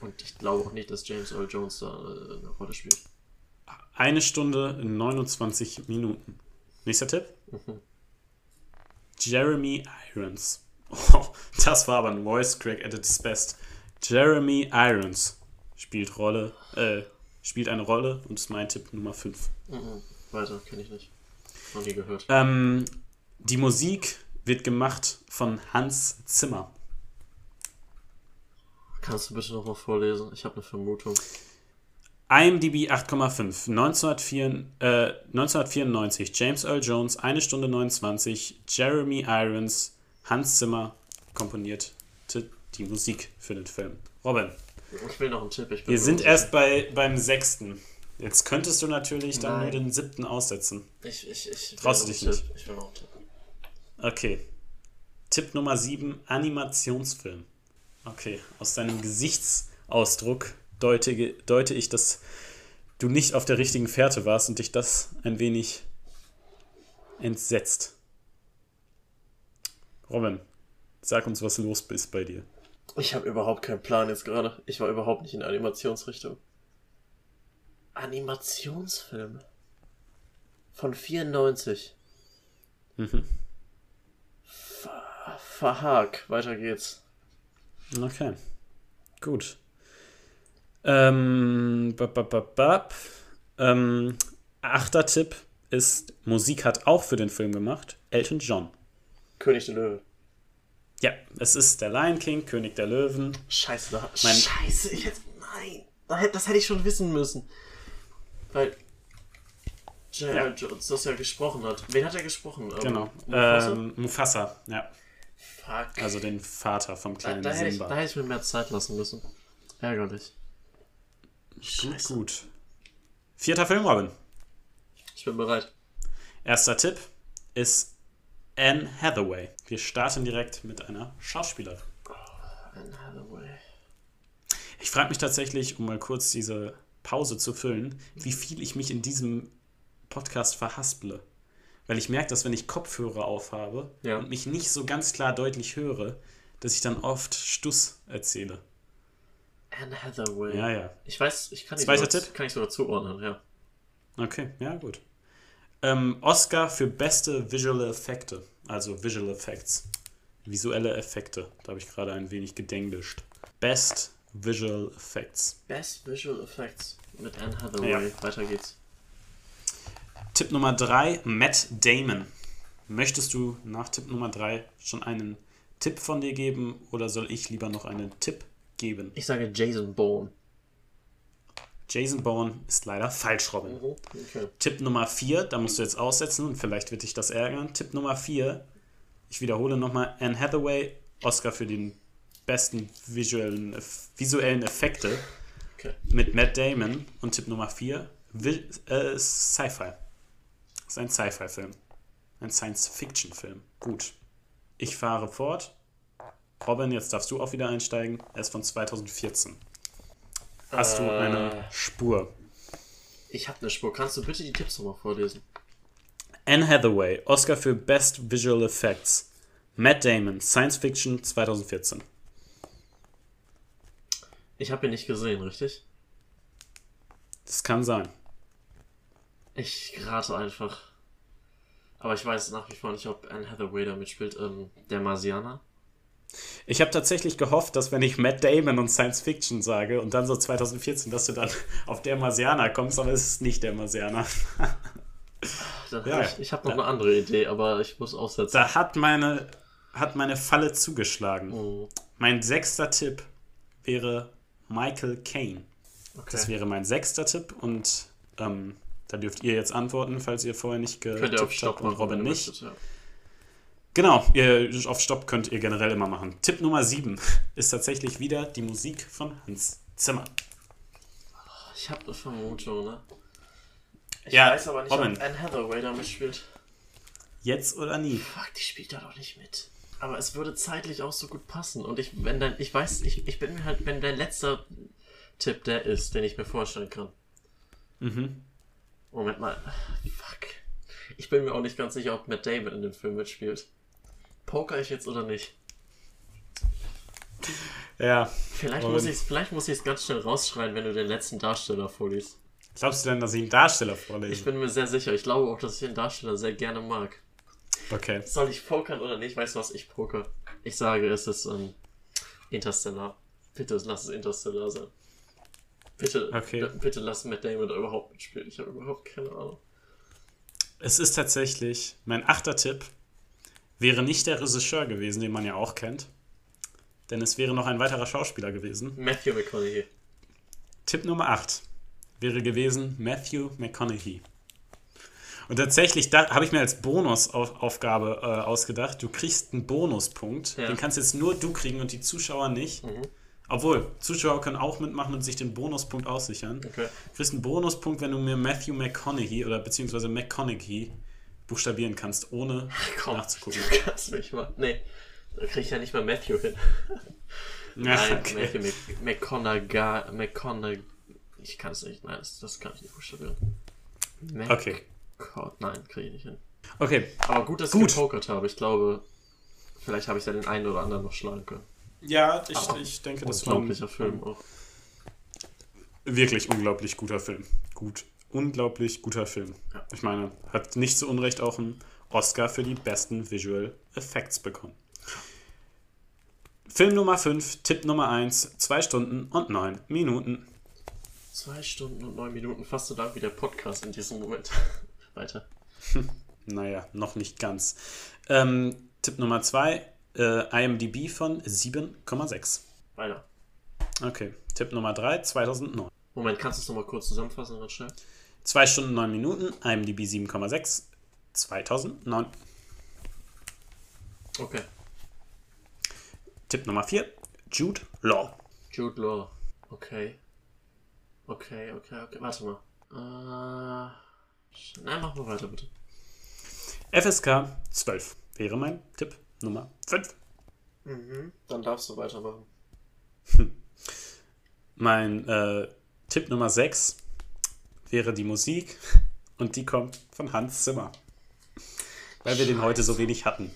Speaker 1: Und ich glaube auch nicht, dass James Earl Jones da äh, eine Rolle spielt.
Speaker 2: Eine Stunde 29 Minuten. Nächster Tipp?
Speaker 1: Mhm.
Speaker 2: Jeremy Irons. Oh, das war aber ein Voice Crack at its best. Jeremy Irons spielt Rolle, äh, spielt eine Rolle und ist mein Tipp Nummer 5.
Speaker 1: Mhm. Weiter, kenne ich nicht. Noch nie gehört.
Speaker 2: Ähm, die Musik wird gemacht von Hans Zimmer.
Speaker 1: Kannst du bitte nochmal vorlesen? Ich habe eine Vermutung.
Speaker 2: IMDb 8,5. 1904, äh, 1994. James Earl Jones, 1 Stunde 29. Jeremy Irons, Hans Zimmer komponierte die Musik für den Film. Robin,
Speaker 1: Ich will noch einen Tipp.
Speaker 2: Wir sind erst bei, beim sechsten. Jetzt könntest du natürlich dann
Speaker 1: Nein.
Speaker 2: nur den siebten aussetzen.
Speaker 1: Ich, ich, ich
Speaker 2: Traust du dich
Speaker 1: Tipp. Ich will noch einen Tipp.
Speaker 2: Okay. Tipp Nummer 7, Animationsfilm. Okay, aus deinem Gesichtsausdruck deute, deute ich, dass du nicht auf der richtigen Fährte warst und dich das ein wenig entsetzt. Robin, sag uns, was los ist bei dir.
Speaker 1: Ich habe überhaupt keinen Plan jetzt gerade. Ich war überhaupt nicht in Animationsrichtung. Animationsfilm. Von 94.
Speaker 2: Mhm.
Speaker 1: Ver Verhag. Weiter geht's.
Speaker 2: Okay, gut. Ähm, bap, bap, bap. Ähm, achter Tipp ist, Musik hat auch für den Film gemacht, Elton John.
Speaker 1: König der Löwe.
Speaker 2: Ja, es ist der Lion King, König der Löwen.
Speaker 1: Scheiße, da,
Speaker 2: Mein-
Speaker 1: Scheiße, ich hätte. Nein. Das hätte ich schon wissen müssen. Weil. J.R. Jones das ja gesprochen hat. Wen hat er gesprochen? Ähm,
Speaker 2: Genau.
Speaker 1: Mufasa?
Speaker 2: Ähm, Mufasa, ja.
Speaker 1: Fuck.
Speaker 2: Also den Vater vom
Speaker 1: da,
Speaker 2: kleinen
Speaker 1: da, hätte ich,
Speaker 2: Simba.
Speaker 1: da hätte ich mir mehr Zeit lassen müssen. Ärgerlich.
Speaker 2: gut,
Speaker 1: Scheiße.
Speaker 2: gut. Vierter Film, Robin.
Speaker 1: Ich bin bereit.
Speaker 2: Erster Tipp ist Anne Hathaway. Wir starten direkt mit einer Schauspielerin.
Speaker 1: Anne Hathaway.
Speaker 2: Ich frage mich tatsächlich, um mal kurz diese Pause zu füllen, wie viel ich mich in diesem Podcast verhasple. Weil ich merke, dass wenn ich Kopfhörer aufhabe
Speaker 1: Ja.
Speaker 2: und mich nicht so ganz klar deutlich höre, dass ich dann oft Stuss erzähle.
Speaker 1: Anne Hathaway.
Speaker 2: Ja, ja.
Speaker 1: Ich weiß, ich kann
Speaker 2: Zweiter
Speaker 1: sogar,
Speaker 2: Tipp?
Speaker 1: kann ich sogar zuordnen, ja.
Speaker 2: Okay, ja, gut. Ähm, Oscar für beste Visual Effekte, also Visual Effects. Visuelle Effekte. Da habe ich gerade ein wenig gedenglischt. Best Visual Effects.
Speaker 1: Best Visual Effects mit Anne Hathaway.
Speaker 2: Ja.
Speaker 1: Weiter geht's.
Speaker 2: Tipp Nummer 3, Matt Damon. Möchtest du nach Tipp Nummer 3 schon einen Tipp von dir geben oder soll ich lieber noch einen Tipp geben?
Speaker 1: Ich sage Jason Bourne.
Speaker 2: Jason Bourne ist leider falsch, Robin.
Speaker 1: Mhm. Okay.
Speaker 2: Tipp Nummer 4, da musst du jetzt aussetzen und vielleicht wird dich das ärgern. Tipp Nummer 4, ich wiederhole nochmal, Anne Hathaway, Oscar für den besten visuellen, visuellen Effekte
Speaker 1: Okay.
Speaker 2: mit Matt Damon. Und Tipp Nummer 4, Vi- äh, Sci-Fi. Das ist ein Sci-Fi-Film. Ein Science-Fiction-Film. Gut. Ich fahre fort. Robin, jetzt darfst du auch wieder einsteigen. Er ist von 2014. Hast du
Speaker 1: Äh.
Speaker 2: eine Spur?
Speaker 1: Ich habe eine Spur. Kannst du bitte die Tipps nochmal vorlesen?
Speaker 2: Anne Hathaway, Oscar für Best Visual Effects. Matt Damon, Science Fiction 2014.
Speaker 1: Ich habe ihn nicht gesehen, richtig?
Speaker 2: Das kann sein.
Speaker 1: Ich rate einfach. Aber ich weiß nach wie vor nicht, ob Anne Hathaway da mitspielt. Ähm, der Marsianer.
Speaker 2: Ich habe tatsächlich gehofft, dass wenn ich Matt Damon und Science Fiction sage und dann so 2014, dass du dann auf der Marsianer kommst, aber es ist nicht der Marsianer.
Speaker 1: ja, hab ich, ich habe noch da, eine andere Idee, aber ich muss aussetzen.
Speaker 2: Da hat meine, hat meine Falle zugeschlagen. Oh. Mein sechster Tipp wäre Michael Caine. Okay. Das wäre mein sechster Tipp und ähm, da dürft ihr jetzt antworten, falls ihr vorher nicht getippt habt und Robin nicht. Ja. Genau, ihr, auf Stopp könnt ihr generell immer machen. Tipp Nummer 7 ist tatsächlich wieder die Musik von Hans Zimmer.
Speaker 1: Ich habe eine Vermutung, ne? Ich
Speaker 2: ja,
Speaker 1: weiß aber nicht, Robin. ob Anne Hathaway da mitspielt.
Speaker 2: Jetzt oder nie?
Speaker 1: Fuck, die spielt da doch nicht mit. Aber es würde zeitlich auch so gut passen. Und ich, wenn dein, ich weiß, ich, ich bin mir halt, wenn dein letzter Tipp der ist, den ich mir vorstellen kann. Mhm. Moment mal. Fuck. Ich bin mir auch nicht ganz sicher, ob Matt Damon in dem Film mitspielt. Poker ich jetzt oder nicht?
Speaker 2: Ja.
Speaker 1: Vielleicht muss, ich, es ganz schnell rausschreien, wenn du den letzten Darsteller vorliest.
Speaker 2: Glaubst du denn, dass ich einen Darsteller vorlese?
Speaker 1: Ich bin mir sehr sicher. Ich glaube auch, dass ich den Darsteller sehr gerne mag.
Speaker 2: Okay.
Speaker 1: Soll ich pokern oder nicht? Weißt du was? Ich poker. Ich sage, es ist ähm, Interstellar. Bitte lass es Interstellar sein. Bitte, okay. bitte lass Matt Damon da überhaupt mitspielen. Ich habe überhaupt keine Ahnung.
Speaker 2: Es ist tatsächlich mein achter Tipp wäre nicht der Regisseur gewesen, den man ja auch kennt. Denn es wäre noch ein weiterer Schauspieler gewesen.
Speaker 1: Matthew McConaughey.
Speaker 2: Tipp Nummer 8 wäre gewesen Matthew McConaughey. Und tatsächlich habe ich mir als Bonusaufgabe äh, ausgedacht, du kriegst einen Bonuspunkt. Ja. Den kannst jetzt nur du kriegen und die Zuschauer nicht. Mhm. Obwohl, Zuschauer können auch mitmachen und sich den Bonuspunkt aussichern. Okay. Du kriegst einen Bonuspunkt, wenn du mir Matthew McConaughey oder beziehungsweise McConaughey buchstabieren kannst, ohne Komm, nachzugucken.
Speaker 1: Du kannst mich mal. Nee, da krieg ich ja nicht mal Matthew hin. Nein, okay. Matthew McConaughey. McConaughey. Ich kann es nicht. Nein, das, das, kann ich nicht buchstabieren.
Speaker 2: Mac okay.
Speaker 1: Nein, kriege ich nicht hin.
Speaker 2: Okay.
Speaker 1: Aber gut, dass gut. ich gepokert habe. Ich glaube, vielleicht habe ich ja den einen oder anderen noch schlagen können.
Speaker 2: Ja, ich, ich denke,
Speaker 1: das war ein unglaublicher Film auch.
Speaker 2: Wirklich unglaublich guter Film. Gut unglaublich guter Film. Ja. Ich meine, hat nicht zu Unrecht auch einen Oscar für die besten Visual Effects bekommen. Film Nummer 5, Tipp Nummer 1, 2 Stunden und 9 Minuten.
Speaker 1: 2 Stunden und 9 Minuten, fast so lang wie der Podcast in diesem Moment. Weiter.
Speaker 2: naja, noch nicht ganz. Ähm, Tipp Nummer 2, äh, IMDb von 7,6.
Speaker 1: Weiter.
Speaker 2: Okay, Tipp Nummer 3, 2009.
Speaker 1: Moment, kannst du es nochmal kurz zusammenfassen, ganz schnell?
Speaker 2: 2 Stunden 9 Minuten, IMDb 7,6, 2009.
Speaker 1: Okay.
Speaker 2: Tipp Nummer 4, Jude Law.
Speaker 1: Jude Law, okay. Okay, okay, okay. Warte mal. Äh, nein, mach mal weiter, bitte.
Speaker 2: FSK 12 wäre mein Tipp Nummer 5.
Speaker 1: Mhm, dann darfst du weitermachen.
Speaker 2: Mein äh, Tipp Nummer 6 wäre die Musik und die kommt von Hans Zimmer. Weil wir Scheiße. den heute so wenig hatten.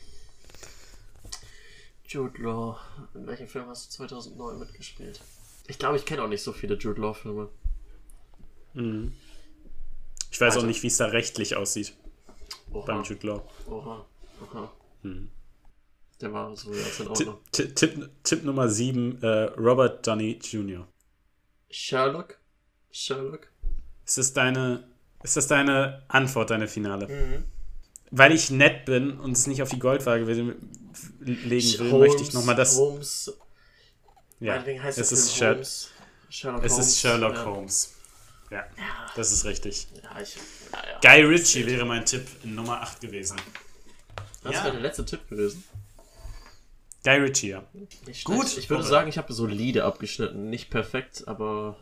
Speaker 1: Jude Law. In welchem Film hast du 2009 mitgespielt? Ich glaube, ich kenne auch nicht so viele Jude Law-Filme.
Speaker 2: Mhm. Ich weiß also. auch nicht, wie es da rechtlich aussieht. Oha. Beim Jude Law.
Speaker 1: Oha. Oha. Mhm. Der war so jetzt in
Speaker 2: Ordnung. Tipp, Tipp, Tipp Nummer 7, äh, Robert Downey Jr.
Speaker 1: Sherlock? Sherlock?
Speaker 2: Ist das deine, ist das deine Antwort, deine Finale? Mhm. Weil ich nett bin und es nicht auf die Goldwaage legen will, Holmes, möchte ich nochmal das.
Speaker 1: Holmes.
Speaker 2: Ja, heißt es ist Sher Holmes. Sherlock es Holmes. ist Sherlock ja. Holmes. Ja, ja, das ist richtig.
Speaker 1: Ja, ich,
Speaker 2: Guy Ritchie wäre mein Tipp in Nummer 8 gewesen.
Speaker 1: Das wäre der letzte Tipp gewesen.
Speaker 2: Guy Ritchie, ja.
Speaker 1: Gut. Ich würde sagen, ich habe solide abgeschnitten. Nicht perfekt, aber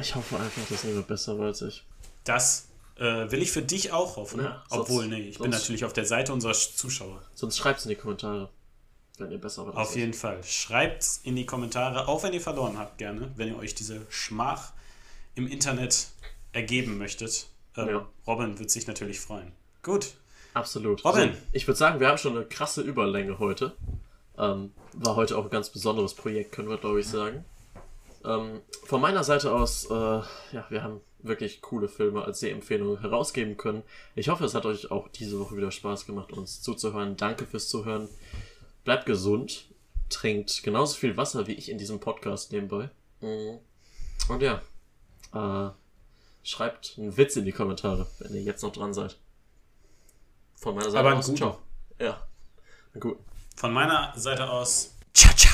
Speaker 1: ich hoffe einfach, dass niemand besser war als ich.
Speaker 2: Das äh, will ich für dich auch hoffen. Ja, Obwohl, sonst, nee, ich bin natürlich auf der Seite unserer Zuschauer.
Speaker 1: Sonst schreibt es in die Kommentare, wenn ihr besser
Speaker 2: wart. Auf jeden ich. Fall. Schreibt es in die Kommentare, auch wenn ihr verloren habt, gerne, wenn ihr euch diese Schmach im Internet ergeben möchtet. Ähm, ja. Robin wird sich natürlich freuen. Gut.
Speaker 1: Absolut. Robin. So, ich würde sagen, wir haben schon eine krasse Überlänge heute. Ähm, war heute auch ein ganz besonderes Projekt, können wir glaube ich sagen. Ähm, von meiner Seite aus, äh, ja, wir haben wirklich coole Filme als Sehempfehlung herausgeben können. Ich hoffe, es hat euch auch diese Woche wieder Spaß gemacht, uns zuzuhören. Danke fürs Zuhören. Bleibt gesund. Trinkt genauso viel Wasser wie ich in diesem Podcast nebenbei. Und ja, äh, schreibt einen Witz in die Kommentare, wenn ihr jetzt noch dran seid. Von meiner Seite
Speaker 2: Aber
Speaker 1: aus. Ciao. Ja. Gut.
Speaker 2: Von meiner Seite aus. Ciao, ciao.